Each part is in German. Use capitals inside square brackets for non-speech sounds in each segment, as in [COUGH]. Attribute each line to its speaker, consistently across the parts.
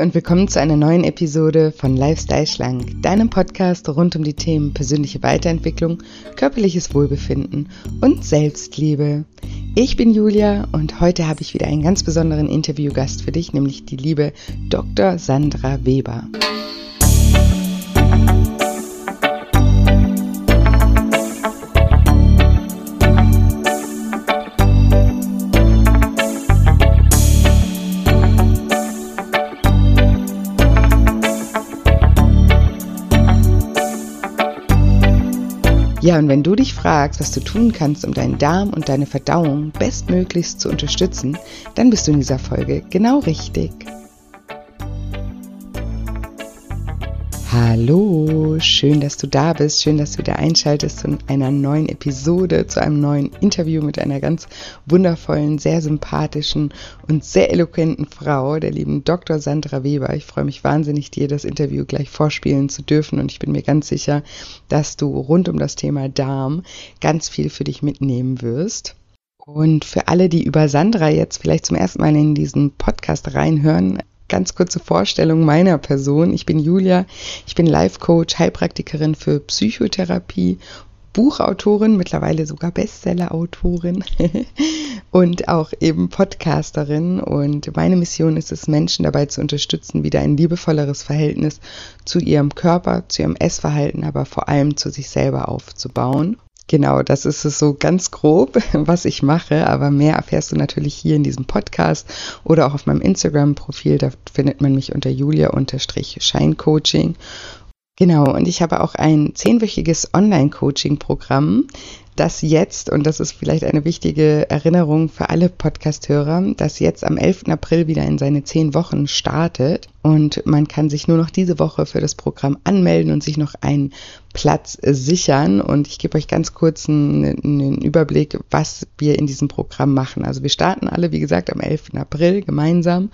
Speaker 1: Und willkommen zu einer neuen Episode von Lifestyle Schlank, deinem Podcast rund um die Themen persönliche Weiterentwicklung, körperliches Wohlbefinden und Selbstliebe. Ich bin Julia und heute habe ich wieder einen ganz besonderen Interviewgast für dich, nämlich die liebe Dr. Sandra Weber. Ja, und wenn du dich fragst, was du tun kannst, um deinen Darm und deine Verdauung bestmöglichst zu unterstützen, dann bist du in dieser Folge genau richtig. Hallo, schön, dass du da bist, schön, dass du wieder einschaltest zu einer neuen Episode, zu einem neuen Interview mit einer ganz wundervollen, sehr sympathischen und sehr eloquenten Frau, der lieben Dr. Sandra Weber. Ich freue mich wahnsinnig, dir das Interview gleich vorspielen zu dürfen und ich bin mir ganz sicher, dass du rund um das Thema Darm ganz viel für dich mitnehmen wirst. Und für alle, die über Sandra jetzt vielleicht zum ersten Mal in diesen Podcast reinhören, ganz kurze Vorstellung meiner Person. Ich bin Julia, ich bin Life Coach, Heilpraktikerin für Psychotherapie, Buchautorin, mittlerweile sogar Bestsellerautorin [LAUGHS] und auch eben Podcasterin. Und meine Mission ist es, Menschen dabei zu unterstützen, wieder ein liebevolleres Verhältnis zu ihrem Körper, zu ihrem Essverhalten, aber vor allem zu sich selber aufzubauen. Genau, das ist es so ganz grob, [LAUGHS] was ich mache, aber mehr erfährst du natürlich hier in diesem Podcast oder auch auf meinem Instagram-Profil, da findet man mich unter julia-scheincoaching. Genau, und ich habe auch ein zehnwöchiges Online-Coaching-Programm, das jetzt, und das ist vielleicht eine wichtige Erinnerung für alle Podcast-Hörer, das jetzt am 11. April wieder in seine zehn Wochen startet. Und man kann sich nur noch diese Woche für das Programm anmelden und sich noch einen Platz sichern. Und ich gebe euch ganz kurz einen, einen Überblick, was wir in diesem Programm machen. Also wir starten alle, wie gesagt, am 11. April gemeinsam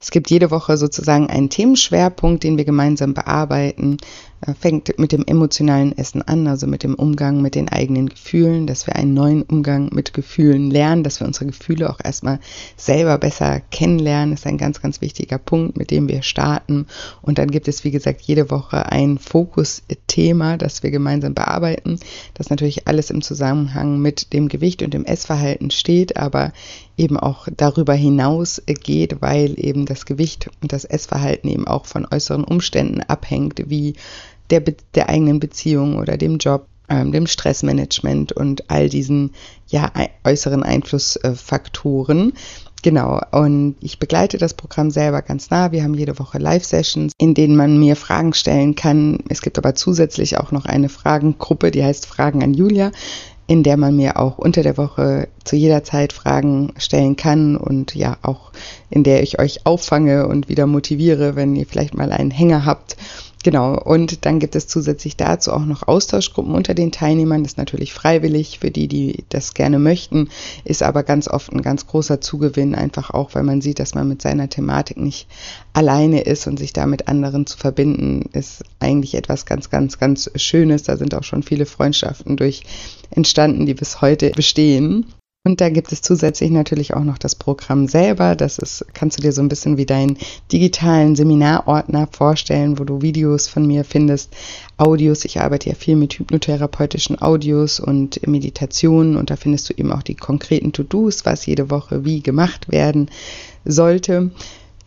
Speaker 1: es gibt jede Woche sozusagen einen Themenschwerpunkt, den wir gemeinsam bearbeiten. Äh, fängt mit dem emotionalen Essen an, also mit dem Umgang mit den eigenen Gefühlen, dass wir einen neuen Umgang mit Gefühlen lernen, dass wir unsere Gefühle auch erstmal selber besser kennenlernen, ist ein ganz, ganz wichtiger Punkt, mit dem wir starten. Und dann gibt es, wie gesagt, jede Woche ein Fokusthema, das wir gemeinsam bearbeiten, das natürlich alles im Zusammenhang mit dem Gewicht und dem Essverhalten steht, aber eben auch darüber hinaus geht, weil eben das Gewicht und das Essverhalten eben auch von äußeren Umständen abhängt, wie der, der eigenen Beziehung oder dem Job, ähm, dem Stressmanagement und all diesen ja, äußeren Einflussfaktoren. Genau, und ich begleite das Programm selber ganz nah. Wir haben jede Woche Live-Sessions, in denen man mir Fragen stellen kann. Es gibt aber zusätzlich auch noch eine Fragengruppe, die heißt Fragen an Julia in der man mir auch unter der Woche zu jeder Zeit Fragen stellen kann und ja auch in der ich euch auffange und wieder motiviere, wenn ihr vielleicht mal einen Hänger habt Genau, und dann gibt es zusätzlich dazu auch noch Austauschgruppen unter den Teilnehmern. Das ist natürlich freiwillig für die, die das gerne möchten, ist aber ganz oft ein ganz großer Zugewinn, einfach auch, weil man sieht, dass man mit seiner Thematik nicht alleine ist und sich da mit anderen zu verbinden, ist eigentlich etwas ganz, ganz, ganz Schönes. Da sind auch schon viele Freundschaften durch entstanden, die bis heute bestehen. Und da gibt es zusätzlich natürlich auch noch das Programm selber. Das ist, kannst du dir so ein bisschen wie deinen digitalen Seminarordner vorstellen, wo du Videos von mir findest, Audios. Ich arbeite ja viel mit hypnotherapeutischen Audios und Meditationen und da findest du eben auch die konkreten To-Dos, was jede Woche wie gemacht werden sollte.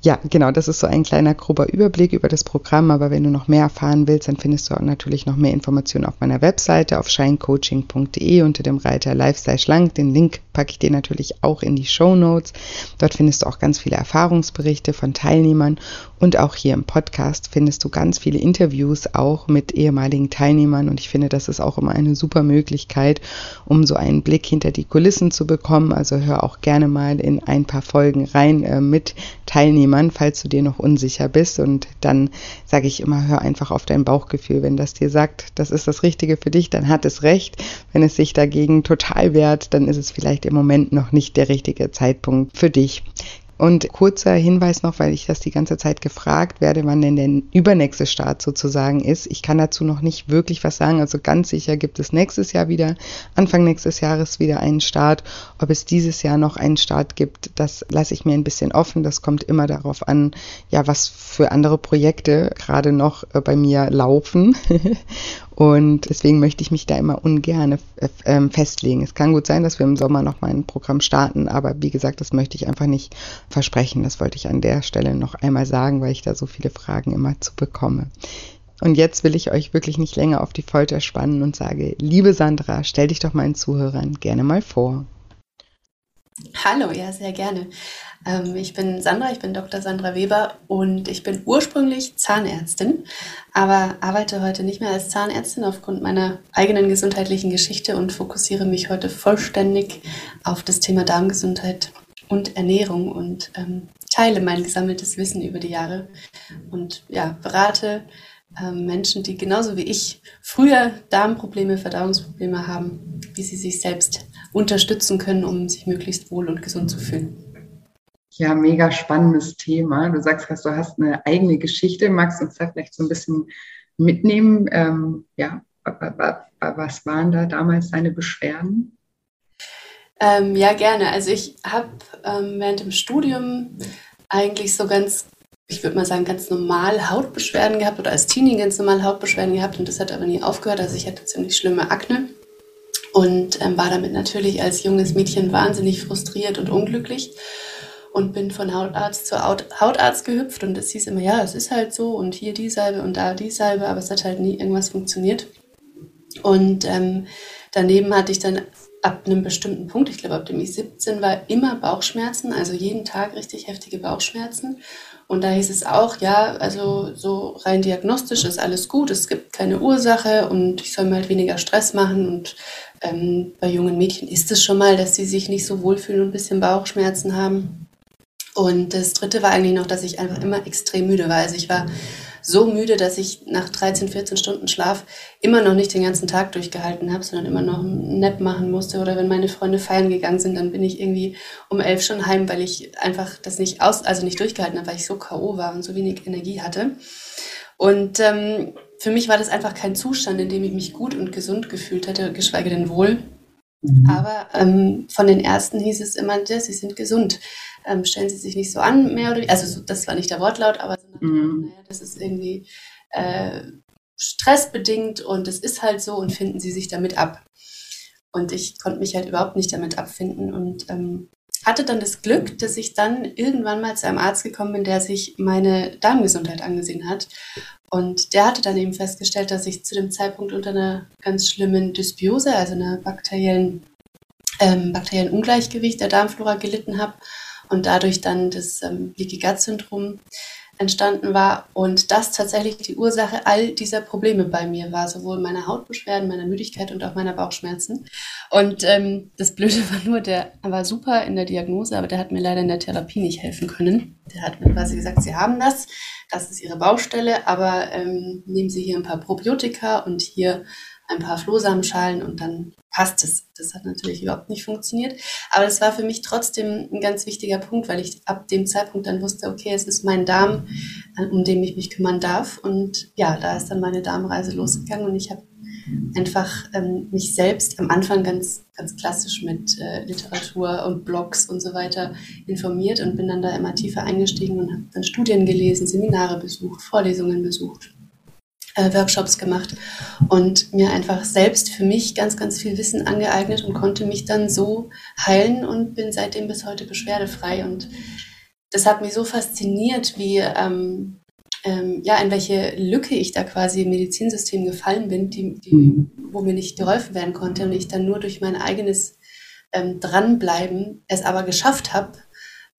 Speaker 1: Ja, genau, das ist so ein kleiner grober Überblick über das Programm, aber wenn du noch mehr erfahren willst, dann findest du auch natürlich noch mehr Informationen auf meiner Webseite auf shinecoaching.de unter dem Reiter Lifestyle Schlank. Den Link packe ich dir natürlich auch in die Show Notes. Dort findest du auch ganz viele Erfahrungsberichte von Teilnehmern und auch hier im Podcast findest du ganz viele Interviews auch mit ehemaligen Teilnehmern und ich finde, das ist auch immer eine super Möglichkeit, um so einen Blick hinter die Kulissen zu bekommen. Also hör auch gerne mal in ein paar Folgen rein äh, mit Teilnehmern falls du dir noch unsicher bist. Und dann sage ich immer, hör einfach auf dein Bauchgefühl. Wenn das dir sagt, das ist das Richtige für dich, dann hat es recht. Wenn es sich dagegen total wehrt, dann ist es vielleicht im Moment noch nicht der richtige Zeitpunkt für dich. Und kurzer Hinweis noch, weil ich das die ganze Zeit gefragt werde, wann denn der übernächste Start sozusagen ist. Ich kann dazu noch nicht wirklich was sagen. Also ganz sicher gibt es nächstes Jahr wieder, Anfang nächstes Jahres wieder einen Start. Ob es dieses Jahr noch einen Start gibt, das lasse ich mir ein bisschen offen. Das kommt immer darauf an, ja, was für andere Projekte gerade noch äh, bei mir laufen. [LAUGHS] Und deswegen möchte ich mich da immer ungern äh, ähm, festlegen. Es kann gut sein, dass wir im Sommer noch mal ein Programm starten, aber wie gesagt, das möchte ich einfach nicht versprechen. Das wollte ich an der Stelle noch einmal sagen, weil ich da so viele Fragen immer zu bekomme. Und jetzt will ich euch wirklich nicht länger auf die Folter spannen und sage, liebe Sandra, stell dich doch meinen Zuhörern gerne mal vor.
Speaker 2: Hallo, ja, sehr gerne. Ähm, ich bin Sandra, ich bin Dr. Sandra Weber und ich bin ursprünglich Zahnärztin, aber arbeite heute nicht mehr als Zahnärztin aufgrund meiner eigenen gesundheitlichen Geschichte und fokussiere mich heute vollständig auf das Thema Darmgesundheit und Ernährung und ähm, teile mein gesammeltes Wissen über die Jahre und ja, berate ähm, Menschen, die genauso wie ich früher Darmprobleme, Verdauungsprobleme haben, wie sie sich selbst unterstützen können, um sich möglichst wohl und gesund zu fühlen.
Speaker 1: Ja, mega spannendes Thema. Du sagst, du hast eine eigene Geschichte. Magst du uns da vielleicht so ein bisschen mitnehmen? Ähm, ja, was waren da damals deine Beschwerden?
Speaker 2: Ähm, ja, gerne. Also ich habe ähm, während dem Studium eigentlich so ganz, ich würde mal sagen, ganz normal Hautbeschwerden gehabt oder als Teenie ganz normal Hautbeschwerden gehabt und das hat aber nie aufgehört. Also ich hatte ziemlich schlimme Akne und ähm, war damit natürlich als junges Mädchen wahnsinnig frustriert und unglücklich und bin von Hautarzt zu Hautarzt gehüpft und es hieß immer, ja, es ist halt so und hier die Salbe und da die Salbe, aber es hat halt nie irgendwas funktioniert. Und ähm, daneben hatte ich dann ab einem bestimmten Punkt, ich glaube ab dem ich 17 war, immer Bauchschmerzen, also jeden Tag richtig heftige Bauchschmerzen. Und da hieß es auch, ja, also so rein diagnostisch ist alles gut, es gibt keine Ursache und ich soll mir halt weniger Stress machen. Und ähm, bei jungen Mädchen ist es schon mal, dass sie sich nicht so wohlfühlen und ein bisschen Bauchschmerzen haben. Und das dritte war eigentlich noch, dass ich einfach immer extrem müde war. Also ich war so müde, dass ich nach 13, 14 Stunden Schlaf immer noch nicht den ganzen Tag durchgehalten habe, sondern immer noch einen Nap machen musste. Oder wenn meine Freunde feiern gegangen sind, dann bin ich irgendwie um elf schon heim, weil ich einfach das nicht aus, also nicht durchgehalten habe, weil ich so K.O. war und so wenig Energie hatte. Und ähm, für mich war das einfach kein Zustand, in dem ich mich gut und gesund gefühlt hätte, geschweige denn wohl. Mhm. Aber ähm, von den Ärzten hieß es immer, ja, sie sind gesund ähm, stellen Sie sich nicht so an, mehr oder weniger. Also das war nicht der Wortlaut, aber mhm. naja, das ist irgendwie äh, stressbedingt und es ist halt so und finden Sie sich damit ab. Und ich konnte mich halt überhaupt nicht damit abfinden und ähm, hatte dann das Glück, dass ich dann irgendwann mal zu einem Arzt gekommen bin, der sich meine Darmgesundheit angesehen hat. Und der hatte dann eben festgestellt, dass ich zu dem Zeitpunkt unter einer ganz schlimmen Dysbiose, also einer bakteriellen, ähm, bakteriellen Ungleichgewicht der Darmflora gelitten habe und dadurch dann das ähm, Leaky Gut Syndrom entstanden war und das tatsächlich die Ursache all dieser Probleme bei mir war, sowohl meiner Hautbeschwerden, meiner Müdigkeit und auch meiner Bauchschmerzen. Und ähm, das Blöde war nur, der war super in der Diagnose, aber der hat mir leider in der Therapie nicht helfen können. Der hat mir quasi gesagt, Sie haben das, das ist Ihre Baustelle, aber ähm, nehmen Sie hier ein paar Probiotika und hier ein paar Flohsamenschalen und dann passt es. Das hat natürlich überhaupt nicht funktioniert. Aber das war für mich trotzdem ein ganz wichtiger Punkt, weil ich ab dem Zeitpunkt dann wusste, okay, es ist mein Darm, um den ich mich kümmern darf. Und ja, da ist dann meine Darmreise losgegangen und ich habe einfach ähm, mich selbst am Anfang ganz, ganz klassisch mit äh, Literatur und Blogs und so weiter informiert und bin dann da immer tiefer eingestiegen und habe dann Studien gelesen, Seminare besucht, Vorlesungen besucht äh, Workshops gemacht und mir einfach selbst für mich ganz, ganz viel Wissen angeeignet und konnte mich dann so heilen und bin seitdem bis heute beschwerdefrei. Und das hat mich so fasziniert, wie ähm, ähm, ja, in welche Lücke ich da quasi im Medizinsystem gefallen bin, die, die, mhm. wo mir nicht geholfen werden konnte und ich dann nur durch mein eigenes ähm, Dranbleiben es aber geschafft habe,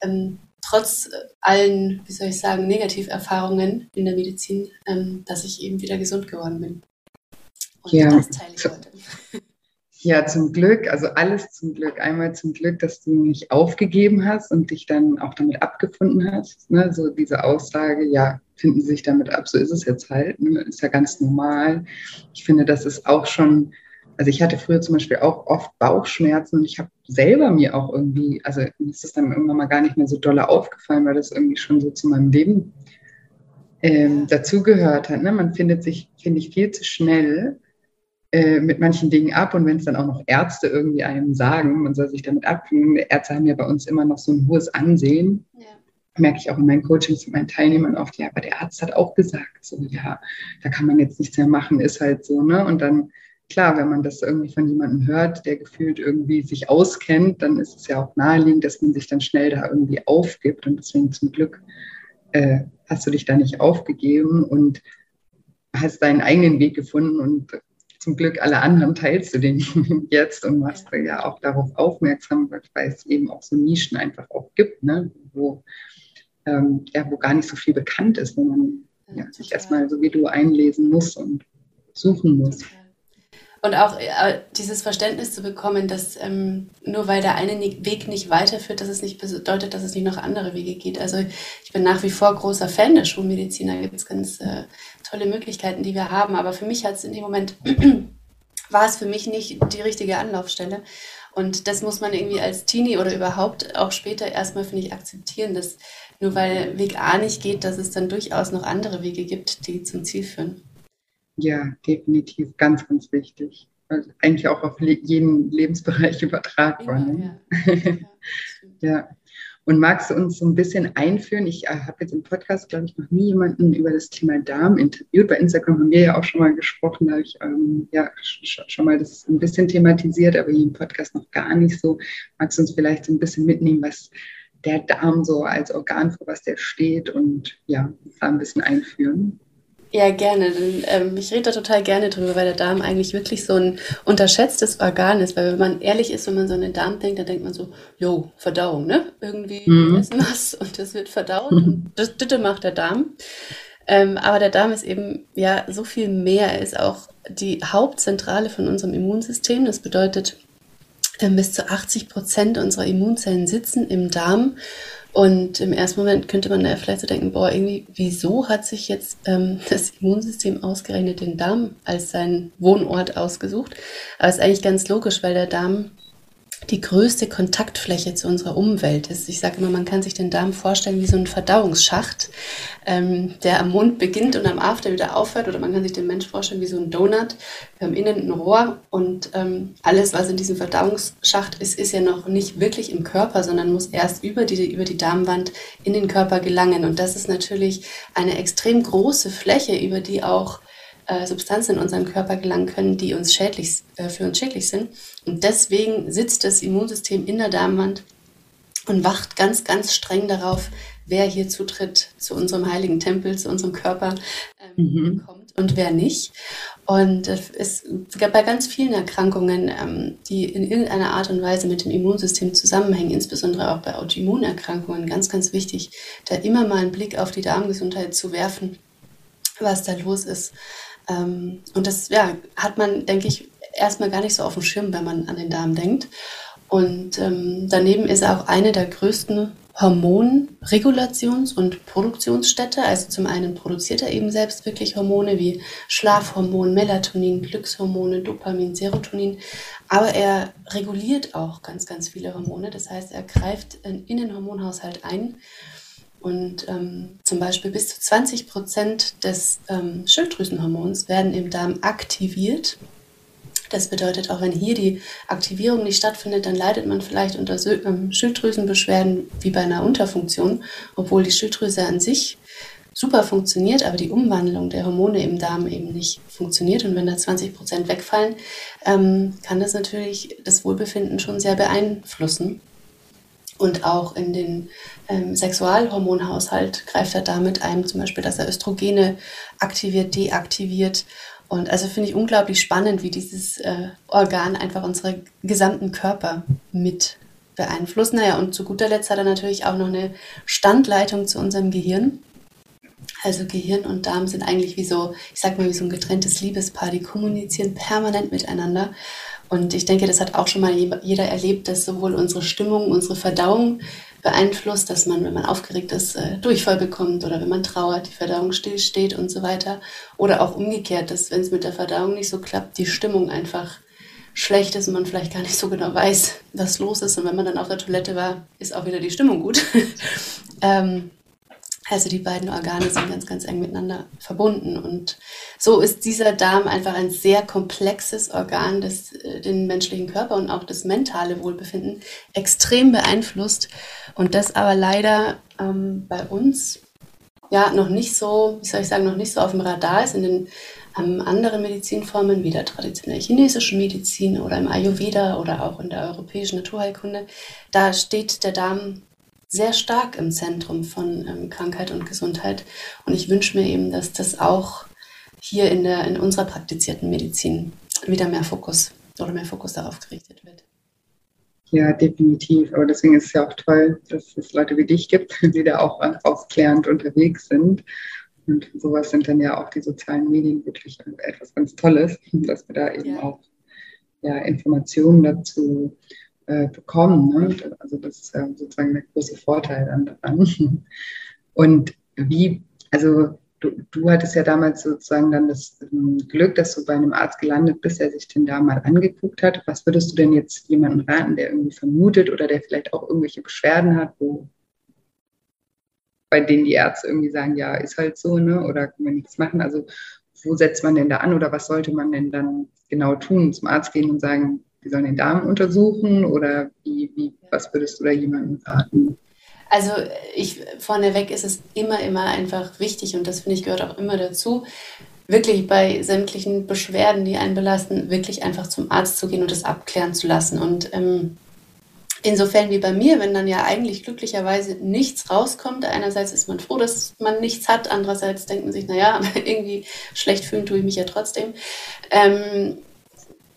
Speaker 2: ähm, trotz allen, wie soll ich sagen, Negativerfahrungen in der Medizin, ähm, dass ich eben wieder gesund geworden bin.
Speaker 1: Und ja. das teile ich heute. [LAUGHS] Ja, zum Glück, also alles zum Glück. Einmal zum Glück, dass du nicht aufgegeben hast und dich dann auch damit abgefunden hast. Ne? So diese Aussage, ja, finden sie sich damit ab, so ist es jetzt halt, ne? ist ja ganz normal. Ich finde, das ist auch schon Also ich hatte früher zum Beispiel auch oft Bauchschmerzen und ich habe selber mir auch irgendwie, also mir ist das dann irgendwann mal gar nicht mehr so dolle aufgefallen, weil das irgendwie schon so zu meinem Leben ähm, dazugehört hat. Ne? Man findet sich, finde ich, viel zu schnell äh, mit manchen Dingen ab und wenn es dann auch noch Ärzte irgendwie einem sagen, man soll sich damit abfinden. Ärzte haben ja bei uns immer noch so ein hohes Ansehen. Ja. Merke ich auch in meinen Coachings mit meinen Teilnehmern oft, ja, aber der Arzt hat auch gesagt, so, ja, da kann man jetzt nichts mehr machen, ist halt so, ne? Und dann klar, wenn man das irgendwie von jemandem hört, der gefühlt irgendwie sich auskennt, dann ist es ja auch naheliegend, dass man sich dann schnell da irgendwie aufgibt. Und deswegen zum Glück äh, hast du dich da nicht aufgegeben und hast deinen eigenen Weg gefunden und zum Glück alle anderen teilst du den [LAUGHS] jetzt und machst ja auch darauf aufmerksam, weil es eben auch so Nischen einfach auch gibt, ne? wo, ähm, ja, wo gar nicht so viel bekannt ist, wo man ja, sich erstmal so wie du einlesen muss und suchen muss. Total.
Speaker 2: Und auch äh, dieses Verständnis zu bekommen, dass ähm, nur weil der eine Weg nicht weiterführt, dass es nicht bedeutet, dass es nicht noch andere Wege geht. Also ich bin nach wie vor großer Fan der Schulmedizin. Da gibt es ganz äh, tolle Möglichkeiten, die wir haben. Aber für mich hat es in dem Moment, [CLEARS THROAT] war es für mich nicht die richtige Anlaufstelle. Und das muss man irgendwie als Teenie oder überhaupt auch später erstmal, finde ich, akzeptieren, dass nur weil Weg A nicht geht, dass es dann durchaus noch andere Wege gibt, die zum Ziel führen.
Speaker 1: Ja, definitiv ganz, ganz wichtig. Also eigentlich auch auf jeden Lebensbereich [LAUGHS] übertragbar. Ja, ne? ja. [LAUGHS] ja. Und magst du uns so ein bisschen einführen? Ich äh, habe jetzt im Podcast, glaube ich, noch nie jemanden über das Thema Darm interviewt. Bei Instagram haben wir ja auch schon mal gesprochen, da habe ich ähm, ja schon mal das ein bisschen thematisiert, aber hier im Podcast noch gar nicht so. Magst du uns vielleicht so ein bisschen mitnehmen, was der Darm so als Organ, für was der steht und ja, da ein bisschen einführen?
Speaker 2: Ja, gerne. ähm, ich rede da total gerne drüber, weil der Darm eigentlich wirklich so ein unterschätztes Organ ist. Weil wenn man ehrlich ist, wenn man so an den Darm denkt, dann denkt man so, jo, Verdauung, ne? Irgendwie mhm. essen was und das wird verdaut. und das, das macht der Darm. Ähm, aber der Darm ist eben ja so viel mehr. Er ist auch die Hauptzentrale von unserem Immunsystem. Das bedeutet, ähm, bis zu 80 Prozent unserer Immunzellen sitzen im Darm. Und im ersten Moment könnte man da vielleicht so denken, boah, irgendwie, wieso hat sich jetzt ähm, [LAUGHS] das Immunsystem ausgerechnet den Darm als seinen Wohnort ausgesucht? Aber es ist eigentlich ganz logisch, weil der Darm die größte Kontaktfläche zu unserer Umwelt ist. Ich sage immer, man kann sich den Darm vorstellen wie so ein Verdauungsschacht, ähm, der am Mund beginnt und am After wieder aufhört. Oder man kann sich den Mensch vorstellen wie so ein Donut. Wir haben innen ein Rohr und ähm, alles, was in diesem Verdauungsschacht ist, ist ja noch nicht wirklich im Körper, sondern muss erst über die, über die Darmwand in den Körper gelangen. Und das ist natürlich eine extrem große Fläche, über die auch äh, Substanzen in unseren Körper gelangen können, die uns schädlich, äh, für uns schädlich sind. Und deswegen sitzt das Immunsystem in der Darmwand und wacht ganz, ganz streng darauf, wer hier Zutritt zu unserem heiligen Tempel, zu unserem Körper ähm, mhm. bekommt und wer nicht. Und es ist bei ganz vielen Erkrankungen, ähm, die in irgendeiner Art und Weise mit dem Immunsystem zusammenhängen, insbesondere auch bei Autoimmunerkrankungen, ganz, ganz wichtig, da immer mal einen Blick auf die Darmgesundheit zu werfen, was da los ist. Ähm, und das ja, hat man, denke ich, erstmal gar nicht so auf dem Schirm, wenn man an den Darm denkt. Und ähm, daneben ist er auch eine der größten Hormonregulations- und Produktionsstätte. Also zum einen produziert er eben selbst wirklich Hormone wie Schlafhormon, Melatonin, Glückshormone, Dopamin, Serotonin. Aber er reguliert auch ganz, ganz viele Hormone. Das heißt, er greift in den Hormonhaushalt ein und ähm, zum Beispiel bis zu 20 Prozent des ähm, Schilddrüsenhormons werden im Darm aktiviert. Das bedeutet, auch wenn hier die Aktivierung nicht stattfindet, dann leidet man vielleicht unter ähm, Schilddrüsenbeschwerden wie bei einer Unterfunktion, obwohl die Schilddrüse an sich super funktioniert, aber die Umwandlung der Hormone im Darm eben nicht funktioniert. Und wenn da 20 Prozent wegfallen, ähm, kann das natürlich das Wohlbefinden schon sehr beeinflussen. Und auch in den ähm, Sexualhormonhaushalt greift er damit ein, zum Beispiel, dass er Östrogene aktiviert, deaktiviert. Und also finde ich unglaublich spannend, wie dieses äh, Organ einfach unseren gesamten Körper mit beeinflusst. Naja, und zu guter Letzt hat er natürlich auch noch eine Standleitung zu unserem Gehirn. Also Gehirn und Darm sind eigentlich wie so, ich sag mal, wie so ein getrenntes Liebespaar, die kommunizieren permanent miteinander. Und ich denke, das hat auch schon mal jeder erlebt, dass sowohl unsere Stimmung, unsere Verdauung beeinflusst, dass man, wenn man aufgeregt ist, äh, Durchfall bekommt oder wenn man trauert, die Verdauung stillsteht und so weiter. Oder auch umgekehrt, dass wenn es mit der Verdauung nicht so klappt, die Stimmung einfach schlecht ist und man vielleicht gar nicht so genau weiß, was los ist. Und wenn man dann auf der Toilette war, ist auch wieder die Stimmung gut. [LAUGHS] ähm, also die beiden Organe sind ganz, ganz eng miteinander verbunden. Und so ist dieser Darm einfach ein sehr komplexes Organ, das äh, den menschlichen Körper und auch das mentale Wohlbefinden extrem beeinflusst. Und das aber leider ähm, bei uns ja noch nicht so, wie soll ich sagen, noch nicht so auf dem Radar ist in den ähm, anderen Medizinformen wie der traditionellen chinesischen Medizin oder im Ayurveda oder auch in der europäischen Naturheilkunde. Da steht der Darm sehr stark im Zentrum von ähm, Krankheit und Gesundheit. Und ich wünsche mir eben, dass das auch hier in, der, in unserer praktizierten Medizin wieder mehr Fokus oder mehr Fokus darauf gerichtet wird.
Speaker 1: Ja, definitiv. Aber deswegen ist es ja auch toll, dass es Leute wie dich gibt, [LAUGHS] die da auch aufklärend unterwegs sind. Und sowas sind dann ja auch die sozialen Medien wirklich etwas ganz Tolles, dass wir da eben ja. auch ja, Informationen dazu äh, bekommen. Ne? Also das ist ja sozusagen der große Vorteil daran. [LAUGHS] Und wie, also du, du hattest ja damals sozusagen dann das ähm, Glück, dass du bei einem Arzt gelandet bist, der sich den da mal angeguckt hat. Was würdest du denn jetzt jemandem raten, der irgendwie vermutet oder der vielleicht auch irgendwelche Beschwerden hat, wo bei denen die Ärzte irgendwie sagen, ja, ist halt so, ne? Oder kann man nichts machen. Also wo setzt man denn da an oder was sollte man denn dann genau tun? Zum Arzt gehen und sagen, die sollen den Darm untersuchen oder wie, wie, was würdest du da jemandem raten?
Speaker 2: Also ich vorneweg ist es immer, immer einfach wichtig und das finde ich gehört auch immer dazu, wirklich bei sämtlichen Beschwerden, die einen belasten, wirklich einfach zum Arzt zu gehen und das abklären zu lassen. Und ähm, insofern wie bei mir, wenn dann ja eigentlich glücklicherweise nichts rauskommt, einerseits ist man froh, dass man nichts hat, andererseits denkt man sich, naja, [LAUGHS] irgendwie schlecht fühlen tue ich mich ja trotzdem. Ähm,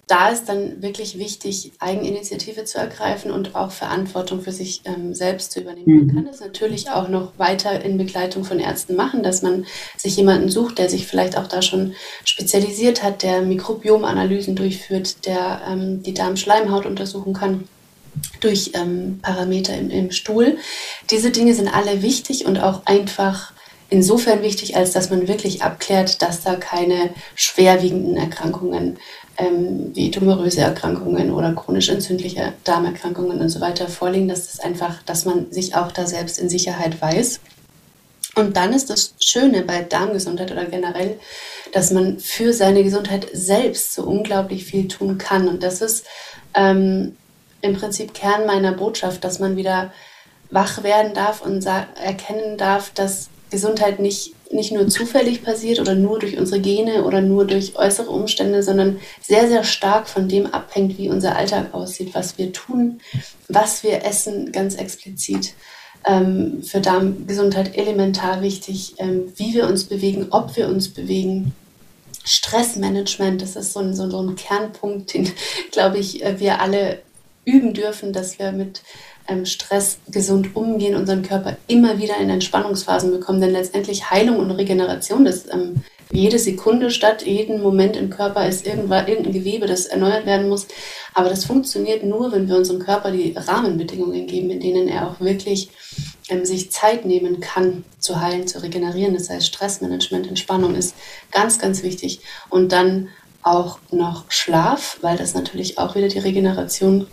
Speaker 2: da ist dann wirklich wichtig, Eigeninitiative zu ergreifen und auch Verantwortung für sich ähm, selbst zu übernehmen. Man mhm. kann das natürlich auch noch weiter in Begleitung von Ärzten machen, dass man sich jemanden sucht, der sich vielleicht auch da schon spezialisiert hat, der Mikrobiomanalysen durchführt, der ähm, die Darmschleimhaut untersuchen kann durch ähm, Parameter im, im Stuhl. Diese Dinge sind alle wichtig und auch einfach insofern wichtig, als dass man wirklich abklärt, dass da keine schwerwiegenden Erkrankungen ähm, wie tumoröse Erkrankungen oder chronisch entzündliche Darmerkrankungen und so weiter vorliegen, dass das einfach, dass man sich auch da selbst in Sicherheit weiß. Und dann ist das Schöne bei Darmgesundheit oder generell, dass man für seine Gesundheit selbst so unglaublich viel tun kann. Und das ist ähm, im Prinzip Kern meiner Botschaft, dass man wieder wach werden darf und erkennen darf, dass Gesundheit nicht nicht nur zufällig passiert oder nur durch unsere Gene oder nur durch äußere Umstände, sondern sehr, sehr stark von dem abhängt, wie unser Alltag aussieht, was wir tun, was wir essen, ganz explizit. Ähm, für Darmgesundheit elementar wichtig, ähm, wie wir uns bewegen, ob wir uns bewegen. Stressmanagement, das ist so ein, so, ein Kernpunkt, [LAUGHS] den, glaube ich, äh, wir alle üben dürfen, dass wir mit Stress gesund umgehen, unseren Körper immer wieder in Entspannungsphasen bekommen. Denn letztendlich Heilung und Regeneration, das ähm, jede Sekunde statt, jeden Moment im Körper ist irgendwann irgendein Gewebe, das erneuert werden muss. Aber das funktioniert nur, wenn wir unserem Körper die Rahmenbedingungen geben, in denen er auch wirklich ähm, sich Zeit nehmen kann, zu heilen, zu regenerieren. Das heißt, Stressmanagement, Entspannung ist ganz, ganz wichtig. Und dann auch noch Schlaf, weil das natürlich auch wieder die Regeneration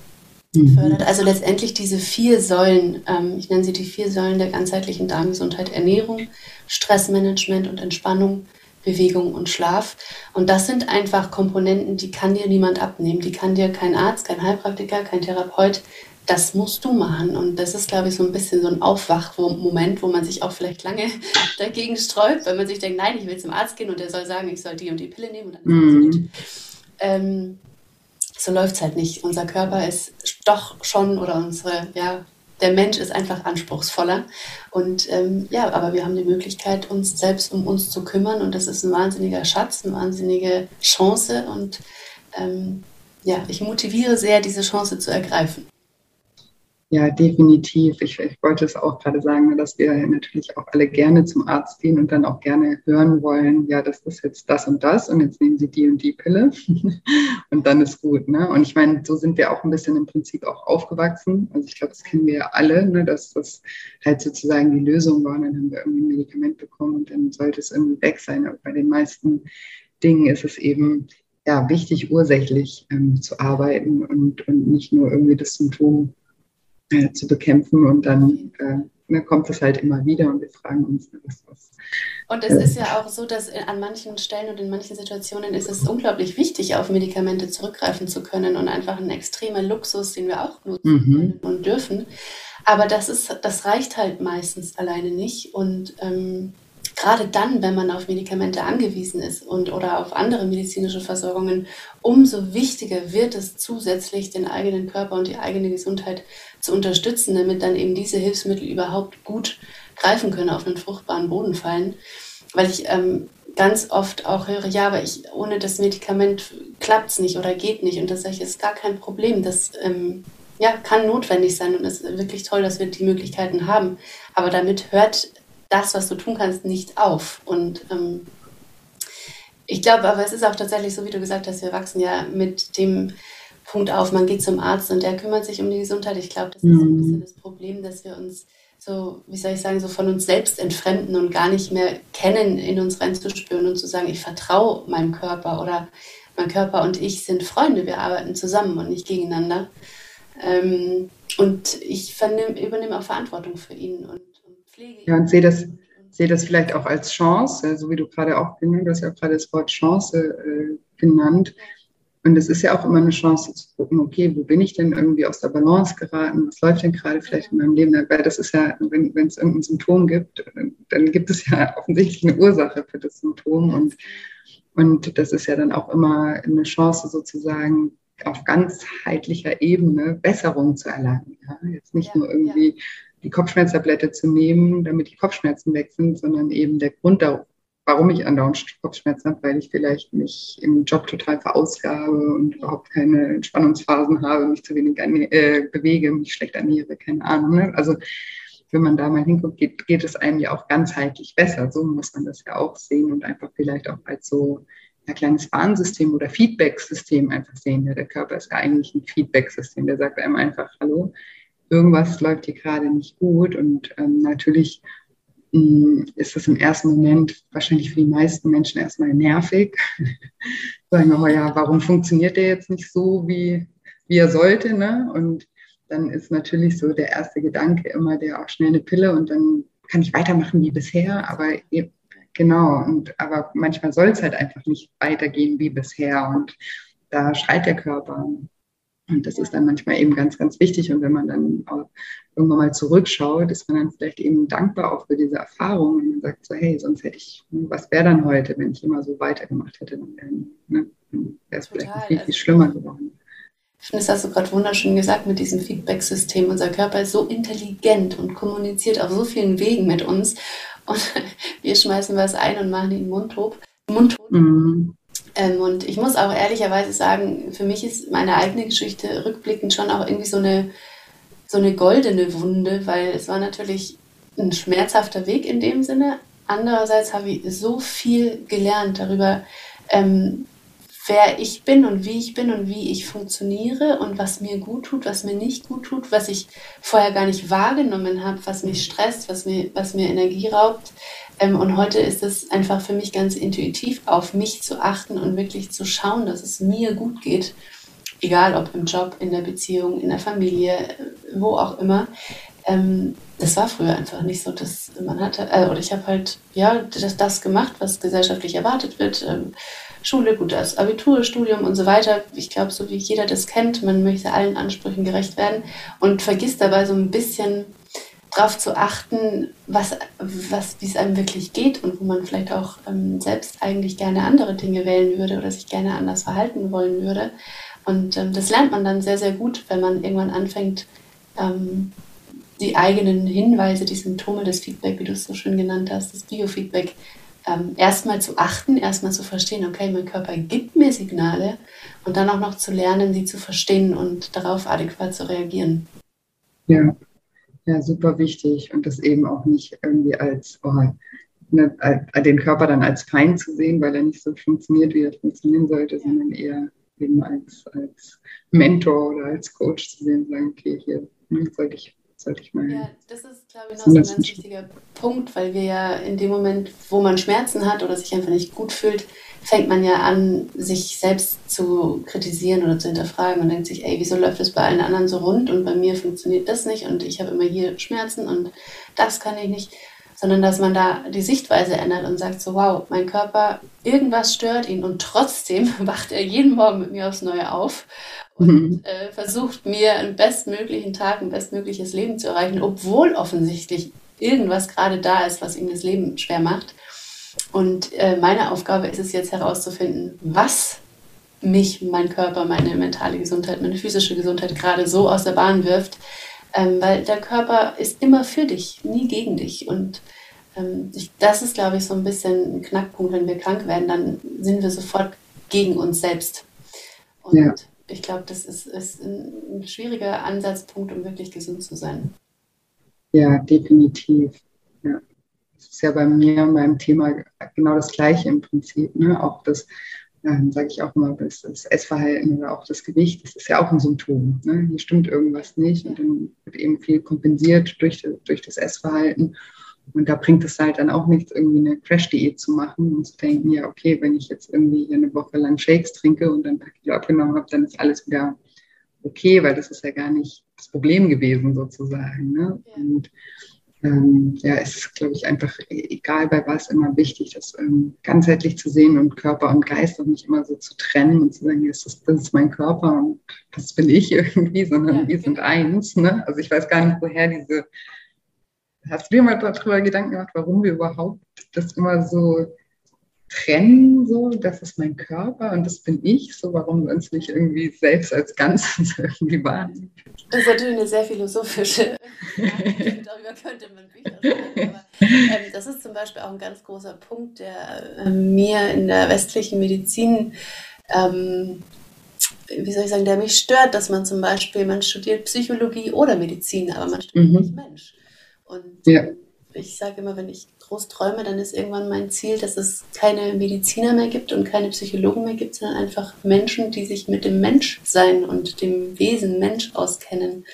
Speaker 2: Mhm. fördert. Also letztendlich diese vier Säulen, ähm, ich nenne sie die vier Säulen der ganzheitlichen Darmgesundheit, Ernährung, Stressmanagement und Entspannung, Bewegung und Schlaf. Und das sind einfach Komponenten, die kann dir niemand abnehmen. Die kann dir kein Arzt, kein Heilpraktiker, kein Therapeut. Das musst du machen. Und das ist, glaube ich, so ein bisschen so ein Aufwachmoment, wo man sich auch vielleicht lange [LAUGHS] dagegen sträubt, weil man sich denkt, nein, ich will zum Arzt gehen und der soll sagen, ich soll die und die Pille nehmen und dann ist alles mhm. gut. Ähm, so läuft es halt nicht. Unser Körper ist doch schon oder unsere, ja, der Mensch ist einfach anspruchsvoller. Und ähm, ja, aber wir haben die Möglichkeit, uns selbst um uns zu kümmern und das ist ein wahnsinniger Schatz, eine wahnsinnige Chance. Und ähm, ja, ich motiviere sehr, diese Chance zu ergreifen.
Speaker 1: Ja, definitiv. Ich, ich wollte es auch gerade sagen, ne, dass wir natürlich auch alle gerne zum Arzt gehen und dann auch gerne hören wollen, ja, das ist jetzt das und das und jetzt nehmen Sie die und die Pille [LAUGHS] und dann ist gut. Ne? Und ich meine, so sind wir auch ein bisschen im Prinzip auch aufgewachsen. Also ich glaube, das kennen wir ja alle, ne, dass das halt sozusagen die Lösung war. Dann haben wir irgendwie ein Medikament bekommen und dann sollte es irgendwie weg sein. Aber bei den meisten Dingen ist es eben ja, wichtig, ursächlich ähm, zu arbeiten und, und nicht nur irgendwie das Symptom äh, zu bekämpfen und dann äh, ne, kommt es halt immer wieder und wir fragen uns, was, was
Speaker 2: und es äh, ist ja auch so, dass an manchen Stellen und in manchen Situationen ist es unglaublich wichtig, auf Medikamente zurückgreifen zu können und einfach ein extremer Luxus, den wir auch nutzen mhm. und dürfen. Aber das ist, das reicht halt meistens alleine nicht. Und ähm, gerade dann, wenn man auf Medikamente angewiesen ist und oder auf andere medizinische Versorgungen, umso wichtiger wird es zusätzlich, den eigenen Körper und die eigene Gesundheit zu unterstützen, damit dann eben diese Hilfsmittel überhaupt gut greifen können, auf einen fruchtbaren Boden fallen. Weil ich ähm, ganz oft auch höre, ja, aber ich, ohne das Medikament klappt es nicht oder geht nicht. Und das ist gar kein Problem. Das ähm, ja, kann notwendig sein und es ist wirklich toll, dass wir die Möglichkeiten haben. Aber damit hört das, was du tun kannst, nicht auf. Und ähm, ich glaube, aber es ist auch tatsächlich so, wie du gesagt hast, wir wachsen ja mit dem Punkt auf, man geht zum Arzt und der kümmert sich um die Gesundheit. Ich glaube, das ist ein bisschen mhm. das Problem, dass wir uns so, wie soll ich sagen, so von uns selbst entfremden und gar nicht mehr kennen, in uns reinzuspüren und zu sagen, ich vertraue meinem Körper oder mein Körper und ich sind Freunde, wir arbeiten zusammen und nicht gegeneinander. Ähm, und ich übernehme auch Verantwortung für ihn und.
Speaker 1: Ja, und sehe das, sehe das vielleicht auch als Chance, so wie du gerade auch genannt hast, ja auch gerade das Wort Chance äh, genannt. Und es ist ja auch immer eine Chance zu gucken, okay, wo bin ich denn irgendwie aus der Balance geraten? Was läuft denn gerade vielleicht in meinem Leben? Weil das ist ja, wenn, wenn es irgendein Symptom gibt, dann gibt es ja [LAUGHS] offensichtlich eine Ursache für das Symptom. Und, und das ist ja dann auch immer eine Chance sozusagen, auf ganzheitlicher Ebene Besserung zu erlangen. Ja? Jetzt nicht ja, nur irgendwie ja die Kopfschmerztablette zu nehmen, damit die Kopfschmerzen weg sind, sondern eben der Grund, warum ich andauernd Kopfschmerzen habe, weil ich vielleicht mich im Job total verausgabe und überhaupt keine Entspannungsphasen habe, mich zu wenig äh, bewege, mich schlecht ernähre, keine Ahnung. Ne? Also wenn man da mal hinguckt, geht, geht es einem ja auch ganzheitlich besser. So muss man das ja auch sehen und einfach vielleicht auch als so ein kleines Warnsystem oder Feedback-System einfach sehen. Der Körper ist ja eigentlich ein Feedback-System, der sagt einem einfach, hallo, irgendwas läuft hier gerade nicht gut. Und ähm, natürlich mh, mm, ist es im ersten Moment wahrscheinlich für die meisten Menschen erstmal nervig. [LAUGHS] Sagen wir, oh ja, warum funktioniert der jetzt nicht so, wie, wie er sollte? Ne? Und dann ist natürlich so der erste Gedanke immer der auch schnell eine Pille und dann kann ich weitermachen wie bisher, aber genau, und aber manchmal soll es halt einfach nicht weitergehen wie bisher und da schreit der Körper. Und das ist dann manchmal eben ganz, ganz wichtig. Und wenn man dann auch irgendwann mal zurückschaut, ist man dann vielleicht eben dankbar auch für diese Erfahrung. Und man sagt so, hey, sonst hätte ich, was wäre dann heute, wenn ich immer so weitergemacht hätte, dann wäre ne, es vielleicht viel, viel also schlimmer geworden.
Speaker 2: Ich finde, das hast du gerade wunderschön gesagt mit diesem Feedback-System. Unser Körper ist so intelligent und kommuniziert auf so vielen Wegen mit uns. Und [LAUGHS] wir schmeißen was ein und machen ihn mundtot. mundtot. Mhm. Ähm, und ich muss auch ehrlicherweise sagen, für mich ist meine eigene Geschichte rückblickend schon auch irgendwie so eine, so eine goldene Wunde, weil es war natürlich ein schmerzhafter Weg in dem Sinne. Andererseits habe ich so viel gelernt darüber, ähm, wer ich bin und wie ich bin und wie ich funktioniere und was mir gut tut, was mir nicht gut tut, was ich vorher gar nicht wahrgenommen habe, was mich stresst, was mir, was mir Energie raubt. Ähm, und heute ist es einfach für mich ganz intuitiv, auf mich zu achten und wirklich zu schauen, dass es mir gut geht. Egal ob im Job, in der Beziehung, in der Familie, äh, wo auch immer. Ähm, das war früher einfach nicht so, dass man hatte, äh, oder ich habe halt, ja, das, das gemacht, was gesellschaftlich erwartet wird. Ähm, Schule, gut, das Abitur, Studium und so weiter. Ich glaube, so wie jeder das kennt, man möchte allen Ansprüchen gerecht werden und vergisst dabei so ein bisschen darauf zu achten, was, was, wie es einem wirklich geht und wo man vielleicht auch ähm, selbst eigentlich gerne andere Dinge wählen würde oder sich gerne anders verhalten wollen würde. Und ähm, das lernt man dann sehr, sehr gut, wenn man irgendwann anfängt, ähm, die eigenen Hinweise, die Symptome, das Feedback, wie du es so schön genannt hast, das Biofeedback, ähm, erstmal zu achten, erstmal zu verstehen, okay, mein Körper gibt mir Signale und dann auch noch zu lernen, sie zu verstehen und darauf adäquat zu reagieren.
Speaker 1: Ja, ja, super wichtig und das eben auch nicht irgendwie als, oh, ne, den Körper dann als Feind zu sehen, weil er nicht so funktioniert, wie er funktionieren sollte, sondern eher eben als, als Mentor oder als Coach zu sehen, sagen, okay, hier ne, sollte ich, sollte ich mal.
Speaker 2: Ja, das ist, glaube ich, noch so ein ganz wichtiger Punkt, weil wir ja in dem Moment, wo man Schmerzen hat oder sich einfach nicht gut fühlt, fängt man ja an, sich selbst zu kritisieren oder zu hinterfragen und denkt sich, ey, wieso läuft das bei allen anderen so rund und bei mir funktioniert das nicht und ich habe immer hier Schmerzen und das kann ich nicht, sondern dass man da die Sichtweise ändert und sagt so, wow, mein Körper, irgendwas stört ihn und trotzdem [LAUGHS] wacht er jeden Morgen mit mir aufs Neue auf und mhm. äh, versucht mir einen bestmöglichen Tag, ein bestmögliches Leben zu erreichen, obwohl offensichtlich irgendwas gerade da ist, was ihm das Leben schwer macht. Und äh, meine Aufgabe ist es jetzt herauszufinden, was mich, mein Körper, meine mentale Gesundheit, meine physische Gesundheit gerade so aus der Bahn wirft. Ähm, weil der Körper ist immer für dich, nie gegen dich. Und ähm, ich, das ist, glaube ich, so ein bisschen ein Knackpunkt, wenn wir krank werden, dann sind wir sofort gegen uns selbst. Und ja. ich glaube, das ist, ist ein, ein schwieriger Ansatzpunkt, um wirklich gesund zu sein.
Speaker 1: Ja, definitiv. Ja. Das ist ja bei mir und meinem Thema genau das Gleiche im Prinzip. Ne? Auch das, ähm, sage ich auch immer, das, das, Essverhalten oder auch das Gewicht, das ist ja auch ein Symptom. Ne? Hier stimmt irgendwas nicht und dann wird eben viel kompensiert durch, durch das Essverhalten. Und da bringt es halt dann auch nichts, irgendwie eine Crash-Diät zu machen und zu denken, ja, okay, wenn ich jetzt irgendwie hier eine Woche lang Shakes trinke und dann ein paar Kilo abgenommen habe, dann ist alles wieder okay, weil das ist ja gar nicht das Problem gewesen sozusagen. Ne? Und ähm, ja, es ist, glaube ich, einfach egal bei was immer wichtig, das ähm, ganzheitlich zu sehen und Körper und Geist auch nicht immer so zu trennen und zu sagen, das ist, das ist mein Körper und das bin ich [LAUGHS] irgendwie, sondern ja, wir sind eins. Ne? Also ich weiß gar nicht, woher diese, hast du dir mal darüber Gedanken gemacht, warum wir überhaupt das immer so trennen, so, das ist mein Körper und das bin ich, so warum wir uns nicht irgendwie selbst als Ganzes [LAUGHS] irgendwie wahrnehmen.
Speaker 2: Das ist natürlich eine sehr philosophische [LAUGHS] Frage, darüber könnte man Bücher schreiben, aber ähm, das ist zum Beispiel auch ein ganz großer Punkt, der äh, mir in der westlichen Medizin ähm, wie soll ich sagen, der mich stört, dass man zum Beispiel, man studiert Psychologie oder Medizin, aber man studiert mhm. nicht Mensch. Und ja. Ich sage immer, wenn ich groß träume, dann ist irgendwann mein Ziel, dass es keine Mediziner mehr gibt und keine Psychologen mehr gibt, sondern einfach Menschen, die sich mit dem Menschsein und dem Wesen Mensch auskennen.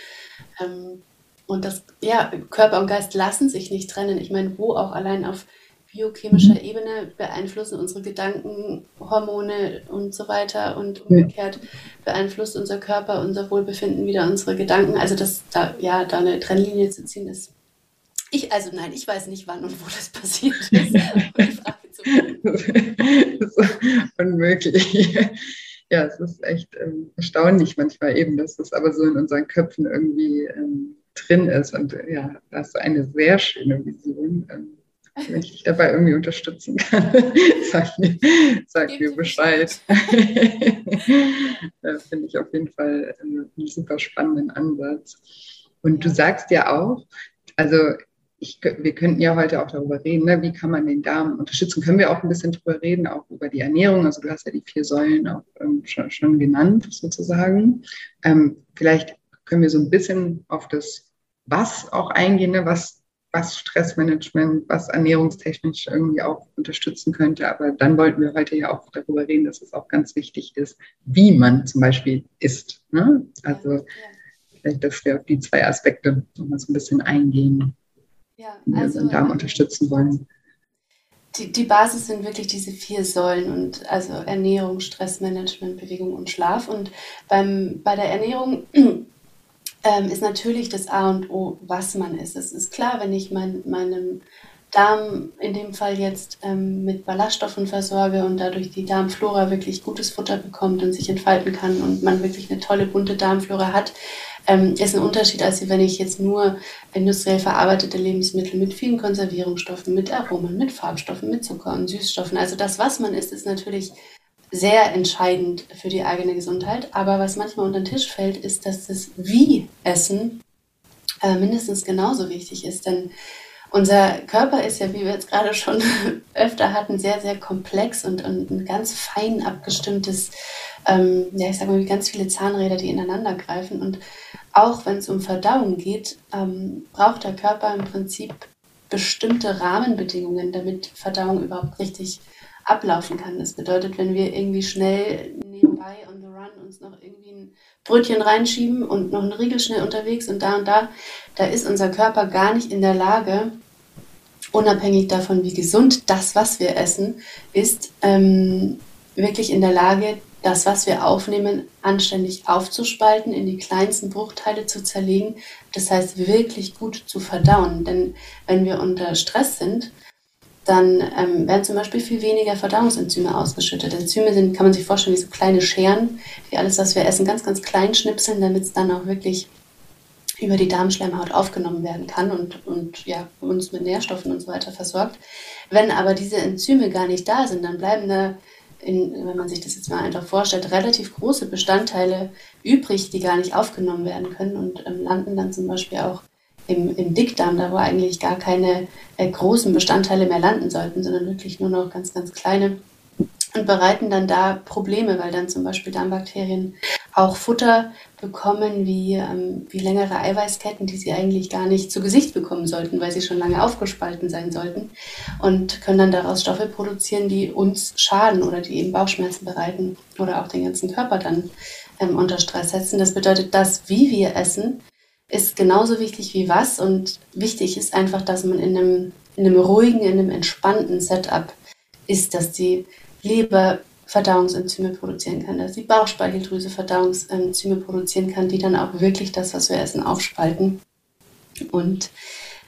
Speaker 2: Ähm, und das, ja, Körper und Geist lassen sich nicht trennen. Ich meine, wo auch allein auf biochemischer. Ebene beeinflussen unsere Gedanken, Hormone und so weiter und umgekehrt beeinflusst unser Körper, unser Wohlbefinden wieder unsere Gedanken. Also das da ja da eine Trennlinie zu ziehen ist ich, also nein, ich weiß nicht, wann und wo das passiert ist.
Speaker 1: das [LAUGHS] ist unmöglich. Ja, es ist echt ähm, erstaunlich manchmal eben, dass das aber so in unseren Köpfen irgendwie ähm, drin ist. Und ja, das ist eine sehr schöne Vision. Ähm, wenn ich dich dabei irgendwie unterstützen kann, [LAUGHS] sag mir, sag mir Bescheid. [LAUGHS] Finde ich auf jeden Fall äh, einen super spannenden Ansatz. Und du sagst ja auch, also ich, wir könnten ja heute auch darüber reden, ne? wie kann man den Darm unterstützen. Können wir auch ein bisschen darüber reden, auch über die Ernährung. Also du hast ja die vier Säulen auch ähm, schon, schon, genannt, sozusagen. Ähm, vielleicht können wir so ein bisschen auf das Was auch eingehen, ne? was, was Stressmanagement, was ernährungstechnisch irgendwie auch unterstützen könnte. Aber dann wollten wir heute ja auch darüber reden, dass es auch ganz wichtig ist, wie man zum Beispiel isst. Ne? Also vielleicht, dass wir auf die zwei Aspekte nochmal so ein bisschen eingehen ja, also, den Darm unterstützen wollen.
Speaker 2: Die, die Basis sind wirklich diese vier Säulen und also Ernährung, Stressmanagement, Bewegung und Schlaf. Und beim, bei der Ernährung [CLEARS THROAT] ähm, ist natürlich das A und O, was man isst. Es ist klar, wenn ich mein, meinem Darm in dem Fall jetzt ähm, mit Ballaststoffen versorge und dadurch die Darmflora wirklich gutes Futter bekommt und sich entfalten kann und man wirklich eine tolle bunte Darmflora hat, ähm, ist ein Unterschied, als wenn ich jetzt nur industriell verarbeitete Lebensmittel mit vielen Konservierungsstoffen, mit Aromen, mit Farbstoffen, mit Zucker und Süßstoffen. Also das, was man isst, ist natürlich sehr entscheidend für die eigene Gesundheit. Aber was manchmal unter den Tisch fällt, ist, dass das Wie-Essen äh, mindestens genauso wichtig ist. Denn unser Körper ist ja, wie wir jetzt gerade schon [LAUGHS] öfter hatten, sehr, sehr komplex und, und ein ganz fein abgestimmtes, ähm, ja, ich sage mal, wie ganz viele Zahnräder, die ineinander greifen. Und auch wenn es um Verdauung geht, ähm, braucht der Körper im Prinzip bestimmte Rahmenbedingungen, damit Verdauung überhaupt richtig ablaufen kann. Das bedeutet, wenn wir irgendwie schnell nebenbei on the run uns noch irgendwie ein Brötchen reinschieben und noch einen Riegel schnell unterwegs und da und da, da ist unser Körper gar nicht in der Lage, unabhängig davon, wie gesund das, was wir essen, ist, ähm, wirklich in der Lage, das, was wir aufnehmen, anständig aufzuspalten, in die kleinsten Bruchteile zu zerlegen. Das heißt, wirklich gut zu verdauen. Denn wenn wir unter Stress sind, dann ähm, werden zum Beispiel viel weniger Verdauungsenzyme ausgeschüttet. Enzyme sind, kann man sich vorstellen, wie so kleine Scheren, die alles, was wir essen, ganz, ganz klein schnipseln, damit es dann auch wirklich über die Darmschleimhaut aufgenommen werden kann und, und ja, uns mit Nährstoffen und so weiter versorgt. Wenn aber diese Enzyme gar nicht da sind, dann bleiben da, in, wenn man sich das jetzt mal einfach vorstellt, relativ große Bestandteile übrig, die gar nicht aufgenommen werden können und ähm, landen dann zum Beispiel auch im, im Dickdarm, da wo eigentlich gar keine äh, großen Bestandteile mehr landen sollten, sondern wirklich nur noch ganz, ganz kleine und bereiten dann da Probleme, weil dann zum Beispiel Darmbakterien auch Futter bekommen wie, ähm, wie längere Eiweißketten, die sie eigentlich gar nicht zu Gesicht bekommen sollten, weil sie schon lange aufgespalten sein sollten und können dann daraus Stoffe produzieren, die uns schaden oder die eben Bauchschmerzen bereiten oder auch den ganzen Körper dann ähm, unter Stress setzen. Das bedeutet, dass wie wir essen, ist genauso wichtig wie was. Und wichtig ist einfach, dass man in einem, in einem ruhigen, in einem entspannten Setup ist, dass die Leber Verdauungsenzyme produzieren kann, dass die Bauchspeicheldrüse Verdauungsenzyme produzieren kann, die dann auch wirklich das, was wir essen, aufspalten. Und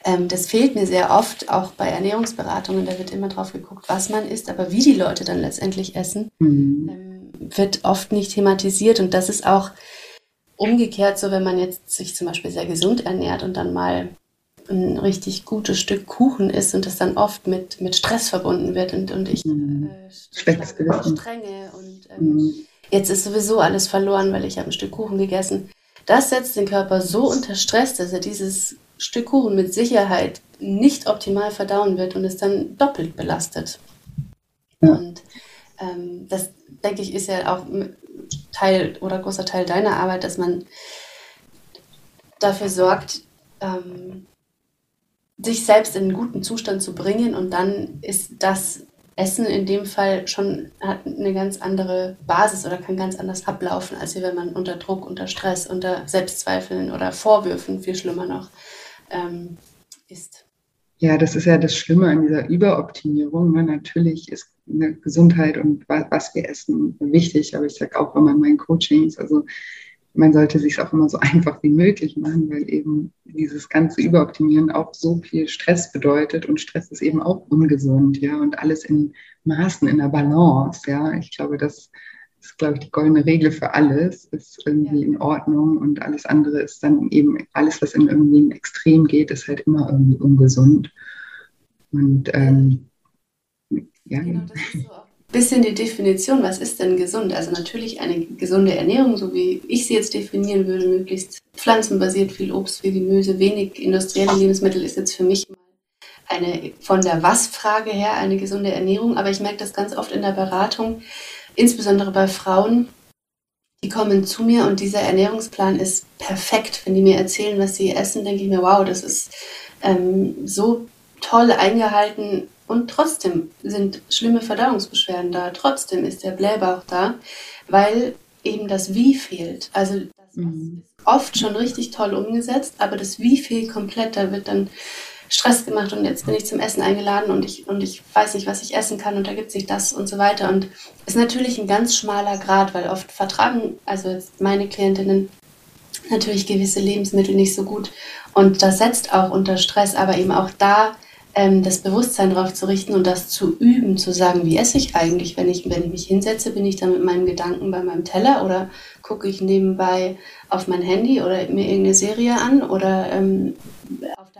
Speaker 2: ähm, das fehlt mir sehr oft, auch bei Ernährungsberatungen. Da wird immer drauf geguckt, was man isst, aber wie die Leute dann letztendlich essen, mhm. ähm, wird oft nicht thematisiert. Und das ist auch Umgekehrt, so wenn man jetzt sich zum Beispiel sehr gesund ernährt und dann mal ein richtig gutes Stück Kuchen isst und das dann oft mit, mit Stress verbunden wird und, und ich mhm. äh, strenge und ähm, mhm. jetzt ist sowieso alles verloren, weil ich habe ein Stück Kuchen gegessen. Das setzt den Körper so unter Stress, dass er dieses Stück Kuchen mit Sicherheit nicht optimal verdauen wird und es dann doppelt belastet. Ja. Und ähm, das, denke ich, ist ja auch Teil oder großer Teil deiner Arbeit, dass man dafür sorgt, ähm, sich selbst in einen guten Zustand zu bringen und dann ist das Essen in dem Fall schon hat eine ganz andere Basis oder kann ganz anders ablaufen, als wenn man unter Druck, unter Stress, unter Selbstzweifeln oder Vorwürfen, viel schlimmer noch, ähm, ist.
Speaker 1: Ja, das ist ja das Schlimme an dieser Überoptimierung. Ne? Natürlich ist eine Gesundheit und was wir essen wichtig, aber ich sage auch immer in meinen Coachings, also man sollte sich auch immer so [LAUGHS] einfach wie möglich machen, weil eben dieses ganze Überoptimieren auch so viel Stress bedeutet und Stress ist eben auch ungesund, ja, und alles in Maßen, in der Balance, ja. Ich glaube, das ist, glaube ich, die goldene Regel für alles, ist irgendwie in Ordnung und alles andere ist dann eben, alles, was in irgendwie ein Extrem geht, ist halt immer irgendwie ungesund. Und ähm,
Speaker 2: ja. Genau, das ist so bisschen die Definition, was ist denn gesund? Also natürlich eine gesunde Ernährung, so wie ich sie jetzt definieren würde, möglichst pflanzenbasiert, viel Obst, viel Gemüse, wenig industrielle Lebensmittel ist jetzt für mich eine von der Was-Frage her eine gesunde Ernährung. Aber ich merke das ganz oft in der Beratung, insbesondere bei Frauen, die kommen zu mir und dieser Ernährungsplan ist perfekt. Wenn die mir erzählen, was sie essen, denke ich mir, wow, das ist ähm, so toll eingehalten und trotzdem sind schlimme Verdauungsbeschwerden da. Trotzdem ist der Blähbauch da, weil eben das Wie fehlt. Also das mhm. ist oft schon richtig toll umgesetzt, aber das Wie fehlt komplett. Da wird dann Stress gemacht und jetzt bin ich zum Essen eingeladen und ich, und ich weiß nicht, was ich essen kann und da gibt sich das und so weiter. Und ist natürlich ein ganz schmaler Grad, weil oft vertragen, also jetzt meine Klientinnen, natürlich gewisse Lebensmittel nicht so gut. Und das setzt auch unter Stress, aber eben auch da ähm, das Bewusstsein darauf zu richten und das zu üben, zu sagen, wie esse ich eigentlich, wenn ich, wenn ich mich hinsetze, bin ich dann mit meinen Gedanken bei meinem Teller oder gucke ich nebenbei auf mein Handy oder mir irgendeine Serie an oder ähm,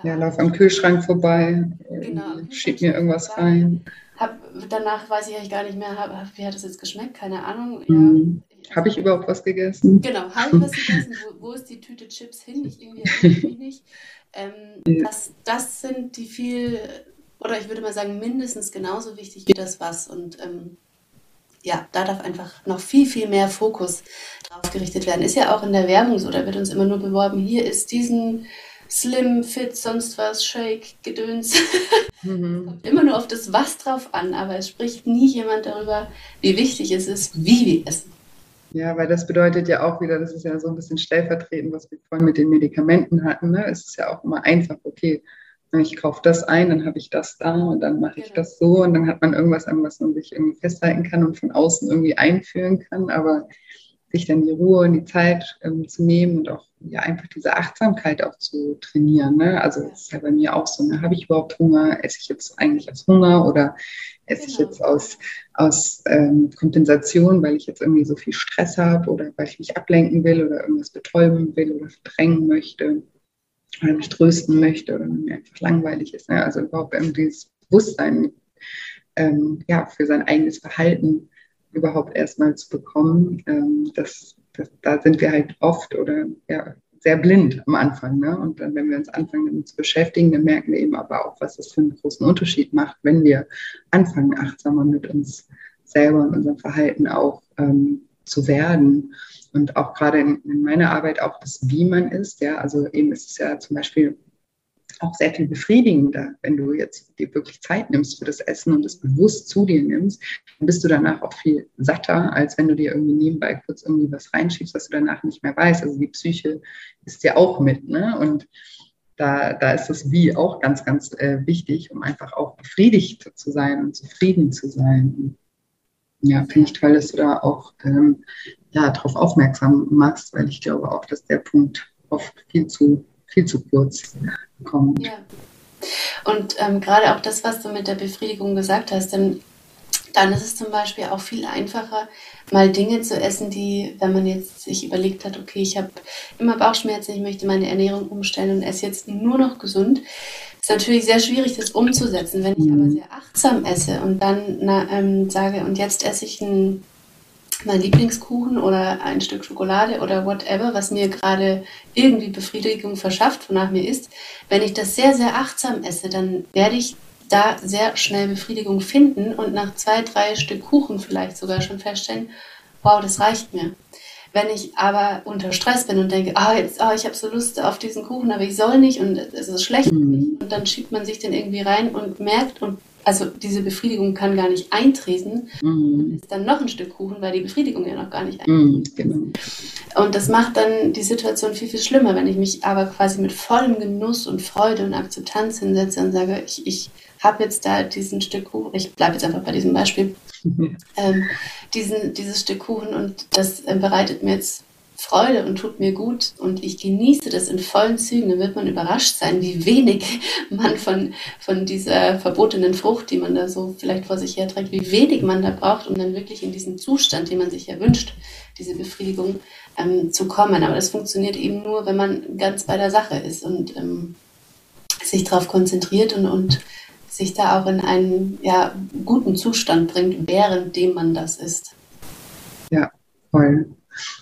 Speaker 1: ja, lauf am Kühlschrank vorbei, genau, schieb mir irgendwas vorbei. rein.
Speaker 2: Hab, danach weiß ich eigentlich gar nicht mehr, hab, wie hat es jetzt geschmeckt, keine Ahnung.
Speaker 1: Mhm. Ja, habe ich überhaupt was gegessen?
Speaker 2: Genau, habe ich was gegessen? wo, wo, ist die Tüte Chips hin? Ich irgendwie mich nicht. [LAUGHS] Ähm, ja. das, das sind die viel, oder ich würde mal sagen, mindestens genauso wichtig wie das was. Und ähm, ja, da darf einfach noch viel, viel mehr Fokus drauf gerichtet werden. Ist ja auch in der Werbung so, da wird uns immer nur beworben, hier ist diesen Slim, Fit, sonst was, Shake, Gedöns. [LAUGHS] Mhm. Kommt immer nur auf das Was drauf an, aber es spricht nie jemand darüber, wie wichtig es ist, wie wir essen.
Speaker 1: Ja, weil das bedeutet ja auch wieder, das ist ja so ein bisschen stellvertretend, was wir vorhin mit den Medikamenten hatten. Ne? Es ist ja auch immer einfach, okay, ich kaufe das ein, dann habe ich das da und dann mache ich genau. das so und dann hat man irgendwas, an was man sich irgendwie festhalten kann und von außen irgendwie einführen kann, aber sich dann die Ruhe und die Zeit ähm, zu nehmen und auch ja einfach diese Achtsamkeit auch zu trainieren. Ne? Also das ist ja bei mir auch so, ne? habe ich überhaupt Hunger? Esse ich jetzt eigentlich aus Hunger oder esse genau. ich jetzt aus, aus ähm, Kompensation, weil ich jetzt irgendwie so viel Stress habe oder weil ich mich ablenken will oder irgendwas betäuben will oder verdrängen möchte oder mich trösten möchte oder mir einfach langweilig ist. Ne? Also überhaupt irgendwie dieses Bewusstsein ähm, ja, für sein eigenes Verhalten überhaupt erstmal zu bekommen, ähm, das, das, da sind wir halt oft oder ja, sehr blind am Anfang. Ne? Und dann, wenn wir uns anfangen damit zu beschäftigen, dann merken wir eben aber auch, was das für einen großen Unterschied macht, wenn wir anfangen, achtsamer mit uns selber und unserem Verhalten auch ähm, zu werden. Und auch gerade in, in, meiner Arbeit auch das, wie man ist. Ja, also eben ist es ja zum Beispiel auch sehr viel befriedigender, wenn du jetzt dir wirklich Zeit nimmst für das Essen und es bewusst zu dir nimmst, dann bist du danach auch viel satter, als wenn du dir irgendwie nebenbei kurz irgendwie was reinschiebst, was du danach nicht mehr weißt. Also die Psyche ist ja auch mit, ne? Und da, da ist das Wie auch ganz, ganz äh, wichtig, um einfach auch befriedigt zu sein und zufrieden zu sein. Ja, finde ich toll, dass du da auch ähm, ja, darauf aufmerksam machst, weil ich glaube auch, dass der Punkt oft viel zu, viel zu kurz kommt. Ja.
Speaker 2: Und ähm, gerade auch das, was du mit der Befriedigung gesagt hast, denn dann ist es zum Beispiel auch viel einfacher, mal Dinge zu essen, die, wenn man jetzt sich überlegt hat, okay, ich habe immer Bauchschmerzen, ich möchte meine Ernährung umstellen und esse jetzt nur noch gesund, ist natürlich sehr schwierig, das umzusetzen. Wenn ich aber mhm. sehr achtsam esse und dann na, ähm, sage, und jetzt esse ich ein mein Lieblingskuchen oder ein Stück Schokolade oder whatever, was mir gerade irgendwie Befriedigung verschafft, wonach mir ist, wenn ich das sehr, sehr achtsam esse, dann werde ich da sehr schnell Befriedigung finden und nach zwei, drei Stück Kuchen vielleicht sogar schon feststellen, wow, das reicht mir. Wenn ich aber unter Stress bin und denke, ah, oh, jetzt, oh, ich habe so Lust auf diesen Kuchen, aber ich soll nicht und es ist schlecht für mich, mhm. und dann schiebt man sich den irgendwie rein und merkt und also diese Befriedigung kann gar nicht eintreten. Mhm. ist dann noch ein Stück Kuchen, weil die Befriedigung ja noch gar nicht eintritt. Mhm, genau. Und das macht dann die Situation viel, viel schlimmer, wenn ich mich aber quasi mit vollem Genuss und Freude und Akzeptanz hinsetze und sage, ich, ich habe jetzt da diesen Stück Kuchen, ich bleibe jetzt einfach bei diesem Beispiel, ähm, diesen, dieses Stück Kuchen und das äh, bereitet mir jetzt Freude und tut mir gut und ich genieße das in vollen Zügen, dann wird man überrascht sein, wie wenig man von, von dieser verbotenen Frucht, die man da so vielleicht vor sich herträgt, wie wenig man da braucht, um dann wirklich in diesen Zustand, den man sich ja wünscht, diese Befriedigung ähm, zu kommen. Aber das funktioniert eben nur, wenn man ganz bei der Sache ist und ähm, sich darauf konzentriert und, und sich da auch in einen ja, guten Zustand bringt, währenddem man das ist.
Speaker 1: Ja, voll.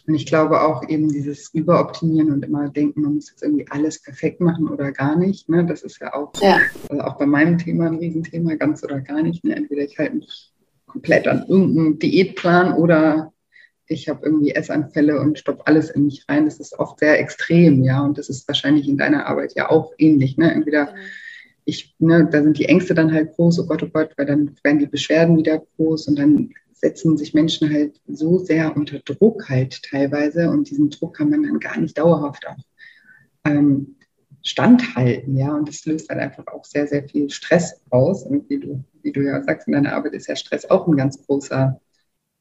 Speaker 1: Und ich glaube auch eben dieses Überoptimieren und immer denken, man muss jetzt irgendwie alles perfekt machen oder gar nicht. Ne? Das ist ja auch, ja. Also auch bei meinem Thema ein Riesenthema, ganz oder gar nicht. Ne? Entweder ich halte mich komplett an irgendeinen Diätplan oder ich habe irgendwie Essanfälle und stoppe alles in mich rein. Das ist oft sehr extrem, ja. Und das ist wahrscheinlich in deiner Arbeit ja auch ähnlich. Ne? Entweder ich, ne, da sind die Ängste dann halt groß, oh Gott, oh Gott, weil dann werden die Beschwerden wieder groß und dann setzen sich Menschen halt so sehr unter Druck halt teilweise und diesen Druck kann man dann gar nicht dauerhaft auch ähm, standhalten, ja, und das löst halt einfach auch sehr, sehr viel Stress aus. Und wie du, wie du ja sagst, in deiner Arbeit ist ja Stress auch ein ganz großer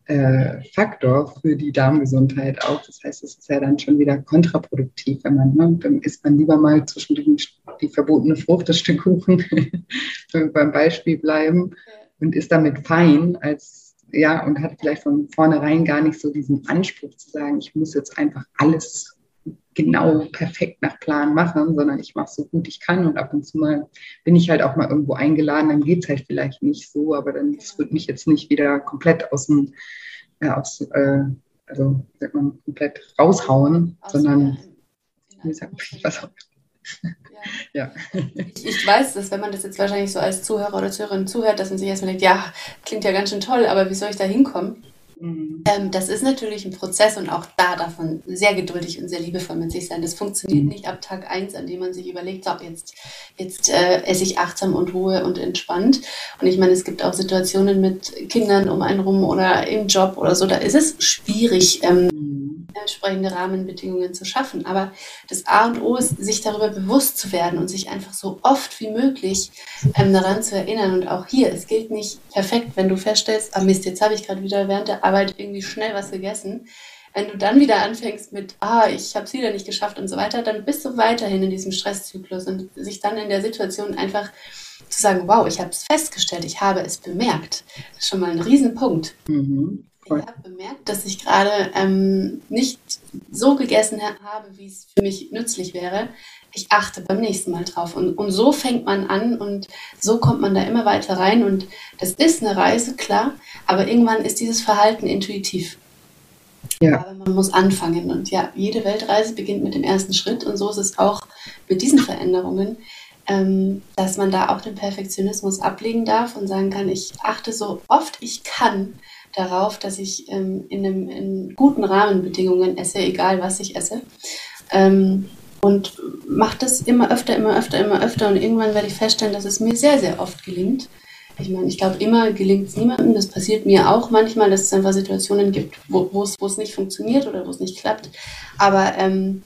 Speaker 1: äh, Faktor für die Darmgesundheit auch. Das heißt, es ist ja dann schon wieder kontraproduktiv, wenn man, ne, dann isst man lieber mal zwischen die, die verbotene Frucht, das Stück Kuchen, wenn [LAUGHS] wir beim Beispiel bleiben, und ist damit fein, als ja, und hat vielleicht von vornherein gar nicht so diesen Anspruch zu sagen, ich muss jetzt einfach alles genau perfekt nach Plan machen, sondern ich mache so gut ich kann und ab und zu mal bin ich halt auch mal irgendwo eingeladen, dann geht es halt vielleicht nicht so, aber dann das wird mich jetzt nicht wieder komplett aus dem, äh, aus, äh, also sagt man, komplett raushauen, aus sondern wie sagt [LAUGHS] was auch [LAUGHS]
Speaker 2: ja. Ich, ich, weiß, dass wenn man das jetzt wahrscheinlich so als Zuhörer oder Zuhörerin zuhört, dass man sich erstmal denkt, ja, klingt ja ganz schön toll, aber wie soll ich da hinkommen? Mhm. Ähm, das ist natürlich ein Prozess und auch da man sehr geduldig und sehr liebevoll mit sich sein. Das funktioniert mhm. nicht ab Tag 1, an dem man sich überlegt, so, jetzt, jetzt äh, esse ich achtsam und Ruhe und entspannt. Und ich meine, es gibt auch Situationen mit Kindern um einen rum oder im Job oder so, da ist es schwierig, ähm, mhm entsprechende Rahmenbedingungen zu schaffen. Aber das A und O ist, sich darüber bewusst zu werden und sich einfach so oft wie möglich ähm, daran zu erinnern. Und auch hier, es gilt nicht perfekt, wenn du feststellst, ah Mist, jetzt habe ich gerade wieder während der Arbeit irgendwie schnell was gegessen. Wenn du dann wieder anfängst mit, ah, ich habe es wieder nicht geschafft und so weiter, dann bist du weiterhin in diesem Stresszyklus und sich dann in der Situation einfach zu sagen, wow, ich habe es festgestellt, ich habe es bemerkt. Das ist schon mal ein Riesenpunkt. Mhm. Ich habe bemerkt, dass ich gerade ähm, nicht so gegessen habe, wie es für mich nützlich wäre. Ich achte beim nächsten Mal drauf. Und, und so fängt man an und so kommt man da immer weiter rein. Und das ist eine Reise, klar, aber irgendwann ist dieses Verhalten intuitiv. Ja. Aber man muss anfangen. Und ja, jede Weltreise beginnt mit dem ersten Schritt. Und so ist es auch mit diesen Veränderungen ähm, dass man da auch den Perfektionismus ablegen darf und sagen kann, ich achte so oft ich kann darauf, dass ich ähm, in, einem, in guten Rahmenbedingungen esse, egal was ich esse. Ähm, und mache das immer öfter, immer öfter, immer öfter. Und irgendwann werde ich feststellen, dass es mir sehr, sehr oft gelingt. Ich meine, ich glaube, immer gelingt es niemandem. Das passiert mir auch manchmal, dass es einfach Situationen gibt, wo es nicht funktioniert oder wo es nicht klappt. Aber ähm,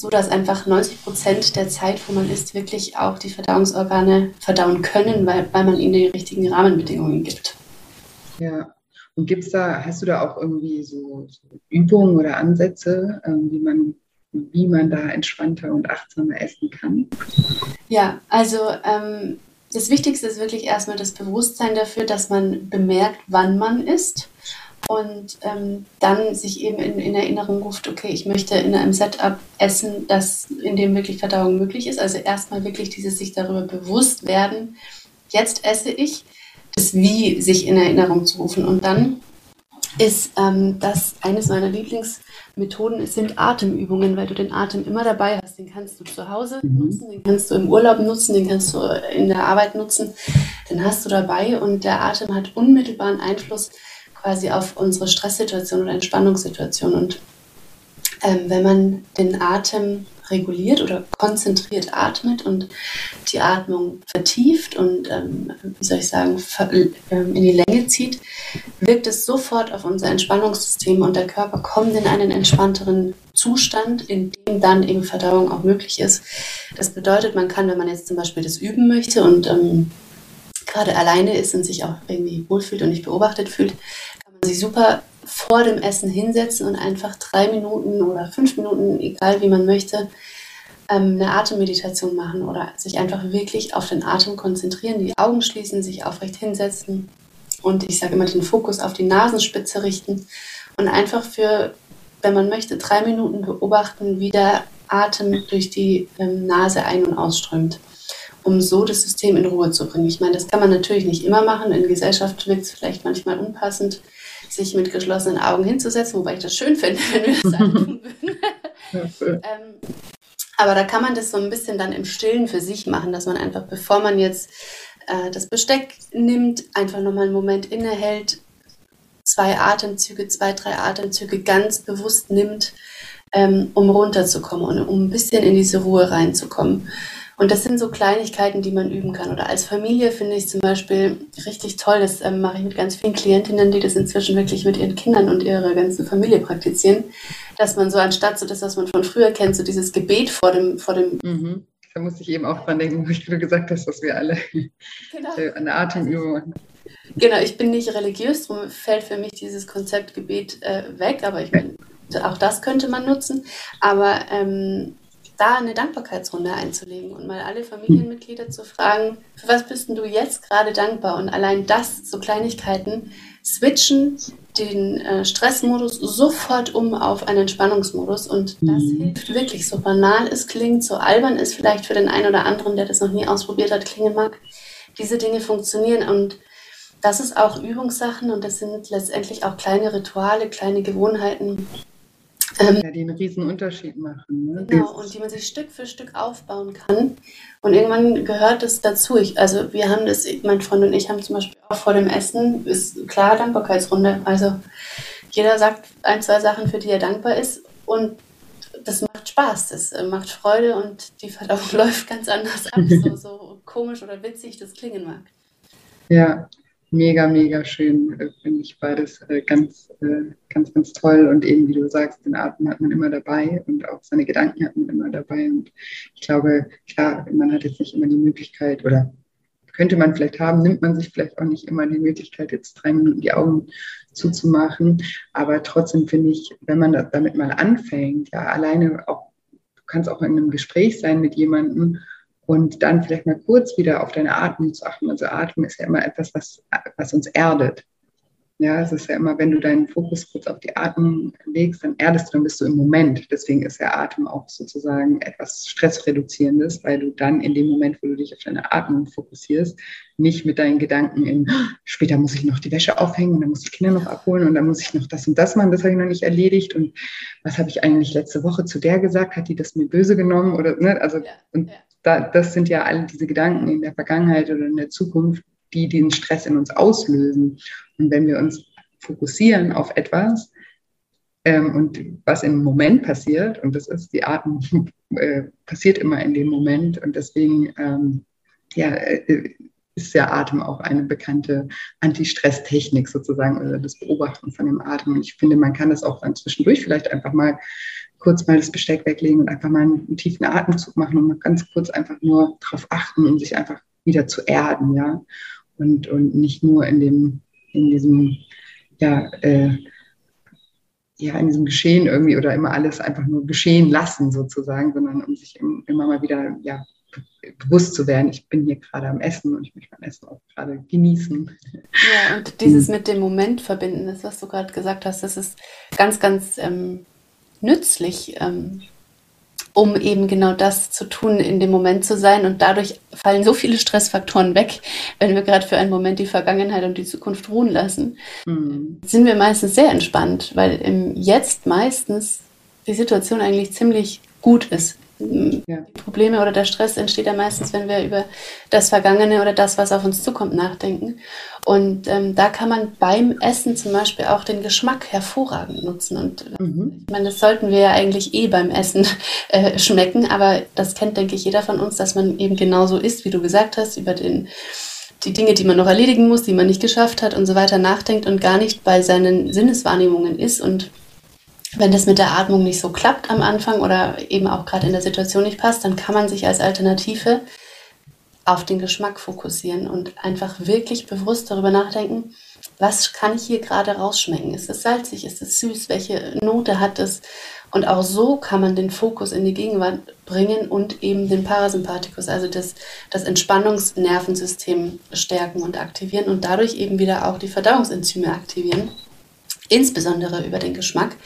Speaker 2: so dass einfach 90 Prozent der Zeit, wo man isst, wirklich auch die Verdauungsorgane verdauen können, weil, weil man ihnen die richtigen Rahmenbedingungen gibt.
Speaker 1: Ja. Und gibt's da, hast du da auch irgendwie so, so Übungen oder Ansätze, ähm, wie man wie man da entspannter und achtsamer essen kann?
Speaker 2: Ja, also ähm, das Wichtigste ist wirklich erstmal das Bewusstsein dafür, dass man bemerkt, wann man isst und ähm, dann sich eben in, in, Erinnerung ruft, okay, ich möchte in einem Setup essen, das, in dem wirklich Verdauung möglich ist. Also erstmal wirklich dieses sich darüber bewusst werden, jetzt esse ich, das Wie sich in Erinnerung zu rufen. Und dann ist ähm, das eines meiner Lieblingsmethoden sind Atemübungen, weil du den Atem immer dabei hast. Den kannst du zu Hause mhm. nutzen, den kannst du im Urlaub nutzen, den kannst du in der Arbeit nutzen. Den hast du dabei und der Atem hat unmittelbaren Einfluss quasi auf unsere Stresssituation oder Entspannungssituation. Und ähm, wenn man den Atem reguliert oder konzentriert atmet und die Atmung vertieft und, ähm, wie soll ich sagen, ähm, in die Länge zieht, wirkt es sofort auf unser Entspannungssystem und der Körper kommt in einen entspannteren Zustand, in dem dann eben Verdauung auch möglich ist. Das bedeutet, man kann, wenn man jetzt zum Beispiel das üben möchte und ähm, gerade alleine ist und sich auch irgendwie wohlfühlt und nicht beobachtet fühlt, sich super vor dem Essen hinsetzen und einfach drei Minuten oder fünf Minuten, egal wie man möchte, ähm, eine Atemmeditation machen oder sich einfach wirklich auf den Atem konzentrieren, die Augen schließen, sich aufrecht hinsetzen und ich sage immer den Fokus auf die Nasenspitze richten und einfach für, wenn man möchte, drei Minuten beobachten, wie der Atem durch die ähm, Nase ein- und ausströmt, um so das System in Ruhe zu bringen. Ich meine, das kann man natürlich nicht immer machen. In Gesellschaft wirkt es vielleicht manchmal unpassend sich mit geschlossenen Augen hinzusetzen, wobei ich das schön finde, wenn wir das tun würden. [LAUGHS] ähm, aber da kann man das so ein bisschen dann im Stillen für sich machen, dass man einfach, bevor man jetzt äh, das Besteck nimmt, einfach nochmal einen Moment innehält, zwei Atemzüge, zwei, drei Atemzüge ganz bewusst nimmt, ähm, um runterzukommen und um ein bisschen in diese Ruhe reinzukommen. Und das sind so Kleinigkeiten, die man üben kann. Oder als Familie finde ich zum Beispiel richtig toll, das ähm, mache ich mit ganz vielen Klientinnen, die das inzwischen wirklich mit ihren Kindern und ihrer ganzen Familie praktizieren, dass man so anstatt so das, was man von früher kennt, so dieses Gebet vor dem, vor dem
Speaker 1: mhm. Da musste ich eben auch dran denken, ich gerade gesagt hast, dass wir alle genau. [LAUGHS] eine Atemübung machen.
Speaker 2: Genau, ich bin nicht religiös, darum fällt für mich dieses Konzept Gebet äh, weg, aber ich meine, auch das könnte man nutzen. Aber ähm, da eine Dankbarkeitsrunde einzulegen und mal alle Familienmitglieder zu fragen, für was bist denn du jetzt gerade dankbar? Und allein das, so Kleinigkeiten, switchen den äh, Stressmodus sofort um auf einen Entspannungsmodus und das mhm. hilft wirklich, so banal es klingt, so albern es vielleicht für den einen oder anderen, der das noch nie ausprobiert hat, klingen mag. Diese Dinge funktionieren und das ist auch Übungssachen und das sind letztendlich auch kleine Rituale, kleine Gewohnheiten,
Speaker 1: ähm, ja, die einen riesen Unterschied machen.
Speaker 2: Ne? Genau, und die man sich Stück für Stück aufbauen kann. Und irgendwann gehört es dazu. Ich, also wir haben das, mein Freund und ich haben zum Beispiel auch vor dem Essen, ist klar Dankbarkeitsrunde. Also jeder sagt ein, zwei Sachen, für die er dankbar ist. Und das macht Spaß, das äh, macht Freude und die Verdauung [LAUGHS] läuft ganz anders ab, so, so komisch oder witzig das klingen mag.
Speaker 1: Ja, mega, mega schön. Finde ich beides äh, ganz, äh, ganz, ganz toll. Und eben, wie du sagst, den Atem hat man immer dabei und auch seine Gedanken hat man immer dabei. Und ich glaube, klar, man hat jetzt nicht immer die Möglichkeit oder könnte man vielleicht haben, nimmt man sich vielleicht auch nicht immer die Möglichkeit, jetzt drei Minuten die Augen zuzumachen. Aber trotzdem finde ich, wenn man damit mal anfängt, ja, alleine auch, du kannst auch in einem Gespräch sein mit jemandem und dann vielleicht mal kurz wieder auf deine Atmung zu achten. Also Atmung ist ja immer etwas, was, was uns erdet. Ja, es ist ja immer, wenn du deinen Fokus kurz auf die Atmung legst, dann erdest du, dann bist du im Moment. Deswegen ist der Atem auch sozusagen etwas Stressreduzierendes, weil du dann in dem Moment, wo du dich auf deine Atmung fokussierst, nicht mit deinen Gedanken in, später muss ich noch die Wäsche aufhängen und dann muss ich Kinder noch abholen und dann muss ich noch das und das machen, das habe ich noch nicht erledigt und was habe ich eigentlich letzte Woche zu der gesagt, hat die das mir böse genommen oder, ne, also, ja, und ja. Da, das sind ja alle diese Gedanken in der Vergangenheit oder in der Zukunft, die den Stress in uns auslösen. Und wenn wir uns fokussieren auf etwas ähm, und was im Moment passiert, und das ist die Atmung, [LAUGHS] äh, passiert immer in dem Moment und deswegen ähm, ja, äh, ist der Atem auch eine bekannte Anti-Stress-Technik sozusagen oder das Beobachten von dem Atem. Und ich finde, man kann das auch dann zwischendurch vielleicht einfach mal kurz mal das Besteck weglegen und einfach mal einen tiefen Atemzug machen und mal ganz kurz einfach nur darauf achten, um sich einfach wieder zu erden, ja und, und nicht nur in dem, in diesem, ja, äh, ja, in diesem Geschehen irgendwie oder immer alles einfach nur geschehen lassen sozusagen, sondern um sich immer mal wieder, ja, bewusst zu werden, ich bin hier gerade am Essen und ich möchte mein Essen auch gerade genießen.
Speaker 2: Ja, und dieses mit dem Moment verbinden, das, was du gerade gesagt hast, das ist ganz, ganz ähm, nützlich. Ähm, um eben genau das zu tun, in dem Moment zu sein. Und dadurch fallen so viele Stressfaktoren weg, wenn wir gerade für einen Moment die Vergangenheit und die Zukunft ruhen lassen. Mhm. Sind wir meistens sehr entspannt, weil im Jetzt meistens die Situation eigentlich ziemlich gut ist. Ja. Die Probleme oder der Stress entsteht ja meistens, wenn wir über das Vergangene oder das, was auf uns zukommt, nachdenken. Und ähm, da kann man beim Essen zum Beispiel auch den Geschmack hervorragend nutzen. Und äh, mhm. ich meine, das sollten wir ja eigentlich eh beim Essen [LAUGHS] äh, schmecken, aber das kennt, denke ich, jeder von uns, dass man eben genauso isst, wie du gesagt hast, über den die Dinge, die man noch erledigen muss, die man nicht geschafft hat und so weiter nachdenkt und gar nicht bei seinen Sinneswahrnehmungen ist und wenn das mit der Atmung nicht so klappt am Anfang oder eben auch gerade in der Situation nicht passt, dann kann man sich als Alternative auf den Geschmack fokussieren und einfach wirklich bewusst darüber nachdenken, was kann ich hier gerade rausschmecken? Ist es salzig? Ist es süß? Welche Note hat es? Und auch so kann man den Fokus in die Gegenwart bringen und eben den Parasympathikus, also das, das Entspannungsnervensystem stärken und aktivieren und dadurch eben wieder auch die Verdauungsenzyme aktivieren, insbesondere über den Geschmack.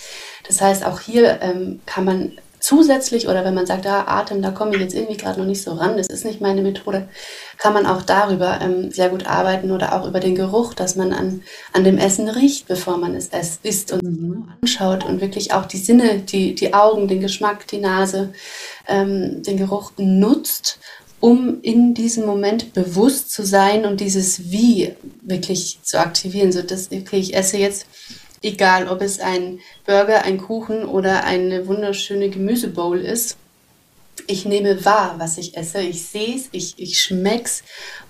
Speaker 2: Das heißt, auch hier ähm, kann man zusätzlich oder wenn man sagt, ah, Atem, da komme ich jetzt irgendwie gerade noch nicht so ran, das ist nicht meine Methode, kann man auch darüber ähm, sehr gut arbeiten oder auch über den Geruch, dass man an, an dem Essen riecht, bevor man es isst und mhm. anschaut und wirklich auch die Sinne, die, die Augen, den Geschmack, die Nase, ähm, den Geruch nutzt, um in diesem Moment bewusst zu sein und dieses Wie wirklich zu aktivieren. So, dass, okay, ich esse jetzt egal ob es ein Burger, ein Kuchen oder eine wunderschöne Gemüsebowl ist. Ich nehme wahr, was ich esse. Ich sehe es, ich, ich es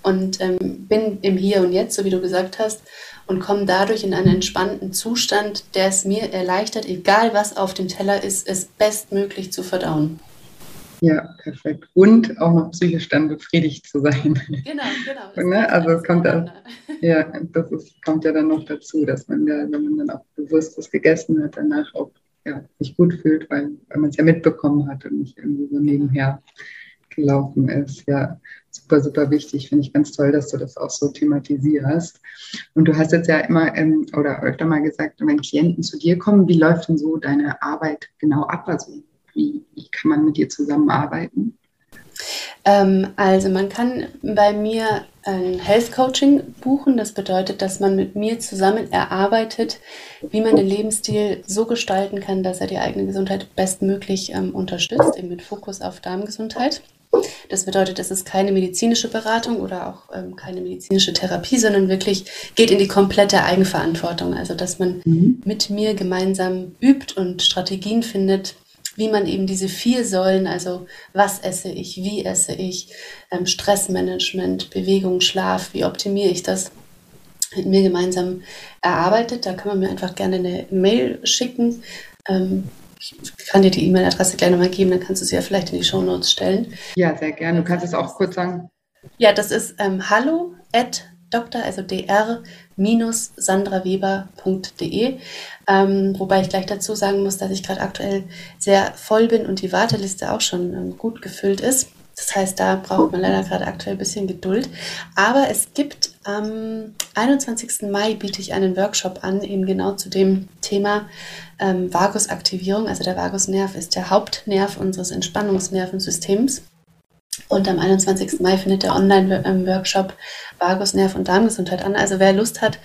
Speaker 2: und ähm, bin im Hier und Jetzt, so wie du gesagt hast, und komme dadurch in einen entspannten Zustand, der es mir erleichtert, egal was auf dem Teller ist, es bestmöglich zu verdauen.
Speaker 1: Ja, perfekt. Und auch noch psychisch dann befriedigt zu sein. Genau, genau. [LAUGHS] ne? Also es kommt da, [LAUGHS] ja, das ist, kommt ja dann noch dazu, dass man ja, wenn man dann auch bewusst das gegessen hat, danach auch ja, sich gut fühlt, weil, weil man es ja mitbekommen hat und nicht irgendwie so nebenher gelaufen ist. Ja, super, super wichtig. Finde ich ganz toll, dass du das auch so thematisierst. Und du hast jetzt ja immer ähm, oder öfter mal gesagt, wenn Klienten zu dir kommen, wie läuft denn so deine Arbeit genau ab? Also wie, wie kann man mit dir zusammenarbeiten?
Speaker 2: Ähm, also man kann bei mir ein Health Coaching buchen. Das bedeutet, dass man mit mir zusammen erarbeitet, wie man den Lebensstil so gestalten kann, dass er die eigene Gesundheit bestmöglich ähm, unterstützt, eben mit Fokus auf Darmgesundheit. Das bedeutet, es ist keine medizinische Beratung oder auch ähm, keine medizinische Therapie, sondern wirklich geht in die komplette Eigenverantwortung. Also, dass man mhm. mit mir gemeinsam übt und Strategien findet, wie man eben diese vier Säulen, also was esse ich, wie esse ich, ähm, Stressmanagement, Bewegung, Schlaf, wie optimiere ich das, mit mir gemeinsam erarbeitet. Da kann man mir einfach gerne eine Mail schicken. Ähm, ich kann dir die E-Mail-Adresse gleich nochmal geben, dann kannst du sie ja vielleicht in die Show Notes stellen.
Speaker 1: Ja, sehr gerne. Du kannst es auch kurz sagen.
Speaker 2: Ja, das ist ähm, hallo at dr, also dr-sandraweber.de. Ähm, wobei ich gleich dazu sagen muss, dass ich gerade aktuell sehr voll bin und die Warteliste auch schon ähm, gut gefüllt ist. Das heißt, da braucht man leider gerade aktuell ein bisschen Geduld. Aber es gibt am 21. Mai biete ich einen Workshop an, eben genau zu dem Thema ähm, Vagusaktivierung. Also der Vagusnerv ist der Hauptnerv unseres Entspannungsnervensystems. Und am 21. Mai findet der Online-Workshop Vagusnerv und Darmgesundheit an. Also wer Lust hat,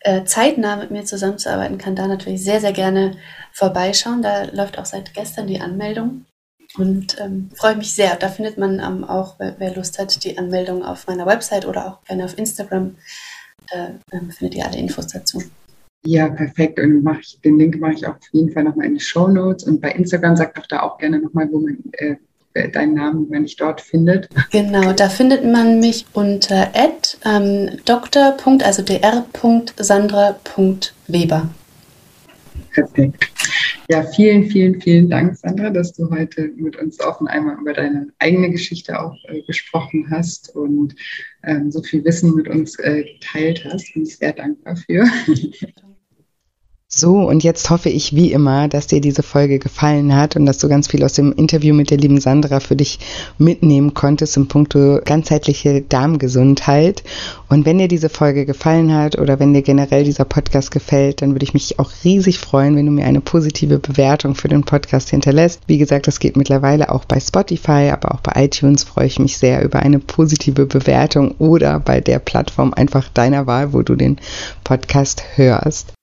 Speaker 2: äh, zeitnah mit mir zusammenzuarbeiten, kann da natürlich sehr, sehr gerne vorbeischauen. Da läuft auch seit gestern die Anmeldung. Und ähm, freue mich sehr. Da findet man ähm, auch, wer, wer, Lust hat, die Anmeldung auf meiner Website oder auch gerne auf Instagram. Da ähm, findet ihr alle Infos dazu.
Speaker 1: Ja, perfekt. Und ich, den Link mache ich auf jeden Fall nochmal in die Show Notes. Und bei Instagram sagt doch da auch gerne nochmal, wo man äh, deinen Namen, wenn ich dort findet.
Speaker 2: Genau, da findet man mich unter ähm, dr. also dr.sandra.weber.
Speaker 1: Perfekt. Ja, vielen, vielen, vielen Dank, Sandra, dass du heute mit uns offen einmal über deine eigene Geschichte auch äh, gesprochen hast und ähm, so viel Wissen mit uns äh, geteilt hast. Bin ich sehr dankbar für. [LAUGHS] So, und jetzt hoffe ich wie immer, dass dir diese Folge gefallen hat und dass du ganz viel aus dem Interview mit der lieben Sandra für dich mitnehmen konntest im Punkto ganzheitliche Darmgesundheit. Und wenn dir diese Folge gefallen hat oder wenn dir generell dieser Podcast gefällt, dann würde ich mich auch riesig freuen, wenn du mir eine positive Bewertung für den Podcast hinterlässt. Wie gesagt, das geht mittlerweile auch bei Spotify, aber auch bei iTunes freue ich mich sehr über eine positive Bewertung oder bei der Plattform einfach deiner Wahl, wo du den Podcast hörst.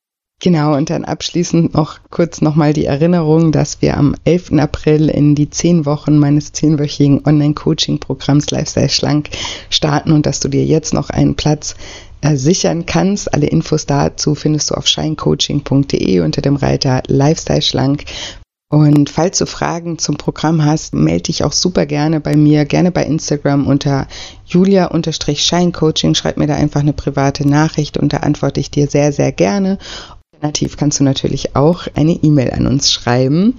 Speaker 1: Genau, und dann abschließend noch kurz nochmal die Erinnerung, dass wir am 11. April in die zehn Wochen meines zehnwöchigen Online-Coaching-Programms Lifestyle Schlank starten und dass du dir jetzt noch einen Platz äh, sichern kannst. Alle Infos dazu findest du auf shinecoaching.de unter dem Reiter Lifestyle Schlank. Und falls du Fragen zum Programm hast, melde dich auch super gerne bei mir, gerne bei Instagram unter julia-scheincoaching. Schreib mir da einfach eine private Nachricht und da antworte ich dir sehr, sehr gerne. Alternativ kannst du natürlich auch eine E-Mail an uns schreiben.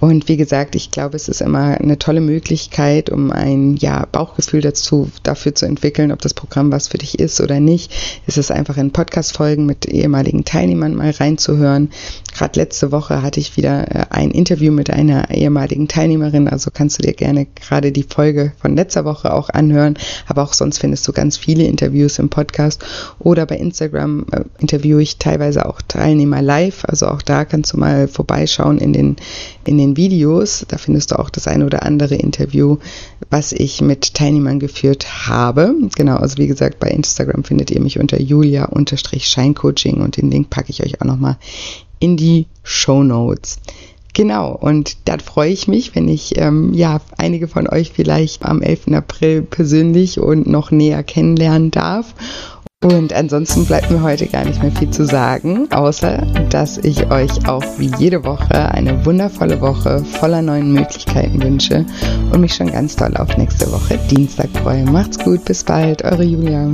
Speaker 1: Und wie gesagt, ich glaube, es ist immer eine tolle Möglichkeit, um ein ja, Bauchgefühl dazu, dafür zu entwickeln, ob das Programm was für dich ist oder nicht. Es ist einfach in Podcast-Folgen mit ehemaligen Teilnehmern mal reinzuhören. Gerade letzte Woche hatte ich wieder äh, ein Interview mit einer ehemaligen Teilnehmerin, also kannst du dir gerne gerade die Folge von letzter Woche auch anhören. Aber auch sonst findest du ganz viele Interviews im Podcast oder bei Instagram äh, interviewe ich teilweise auch Teilnehmer live. Also auch da kannst du mal vorbeischauen in den, in den Videos. Da findest du auch das eine oder andere Interview, was ich mit Teilnehmern geführt habe. Genau, also wie gesagt, bei Instagram findet ihr mich unter julia-scheincoaching und den Link packe ich euch auch nochmal in die Show Notes. Genau, und da freue ich mich, wenn ich ähm, ja einige von euch vielleicht am 11. April persönlich und noch näher kennenlernen darf. Und ansonsten bleibt mir heute gar nicht mehr viel zu sagen, außer dass ich euch auch wie jede Woche eine wundervolle Woche voller neuen Möglichkeiten wünsche und mich schon ganz doll auf nächste Woche Dienstag freue. Macht's gut, bis bald, eure Julia.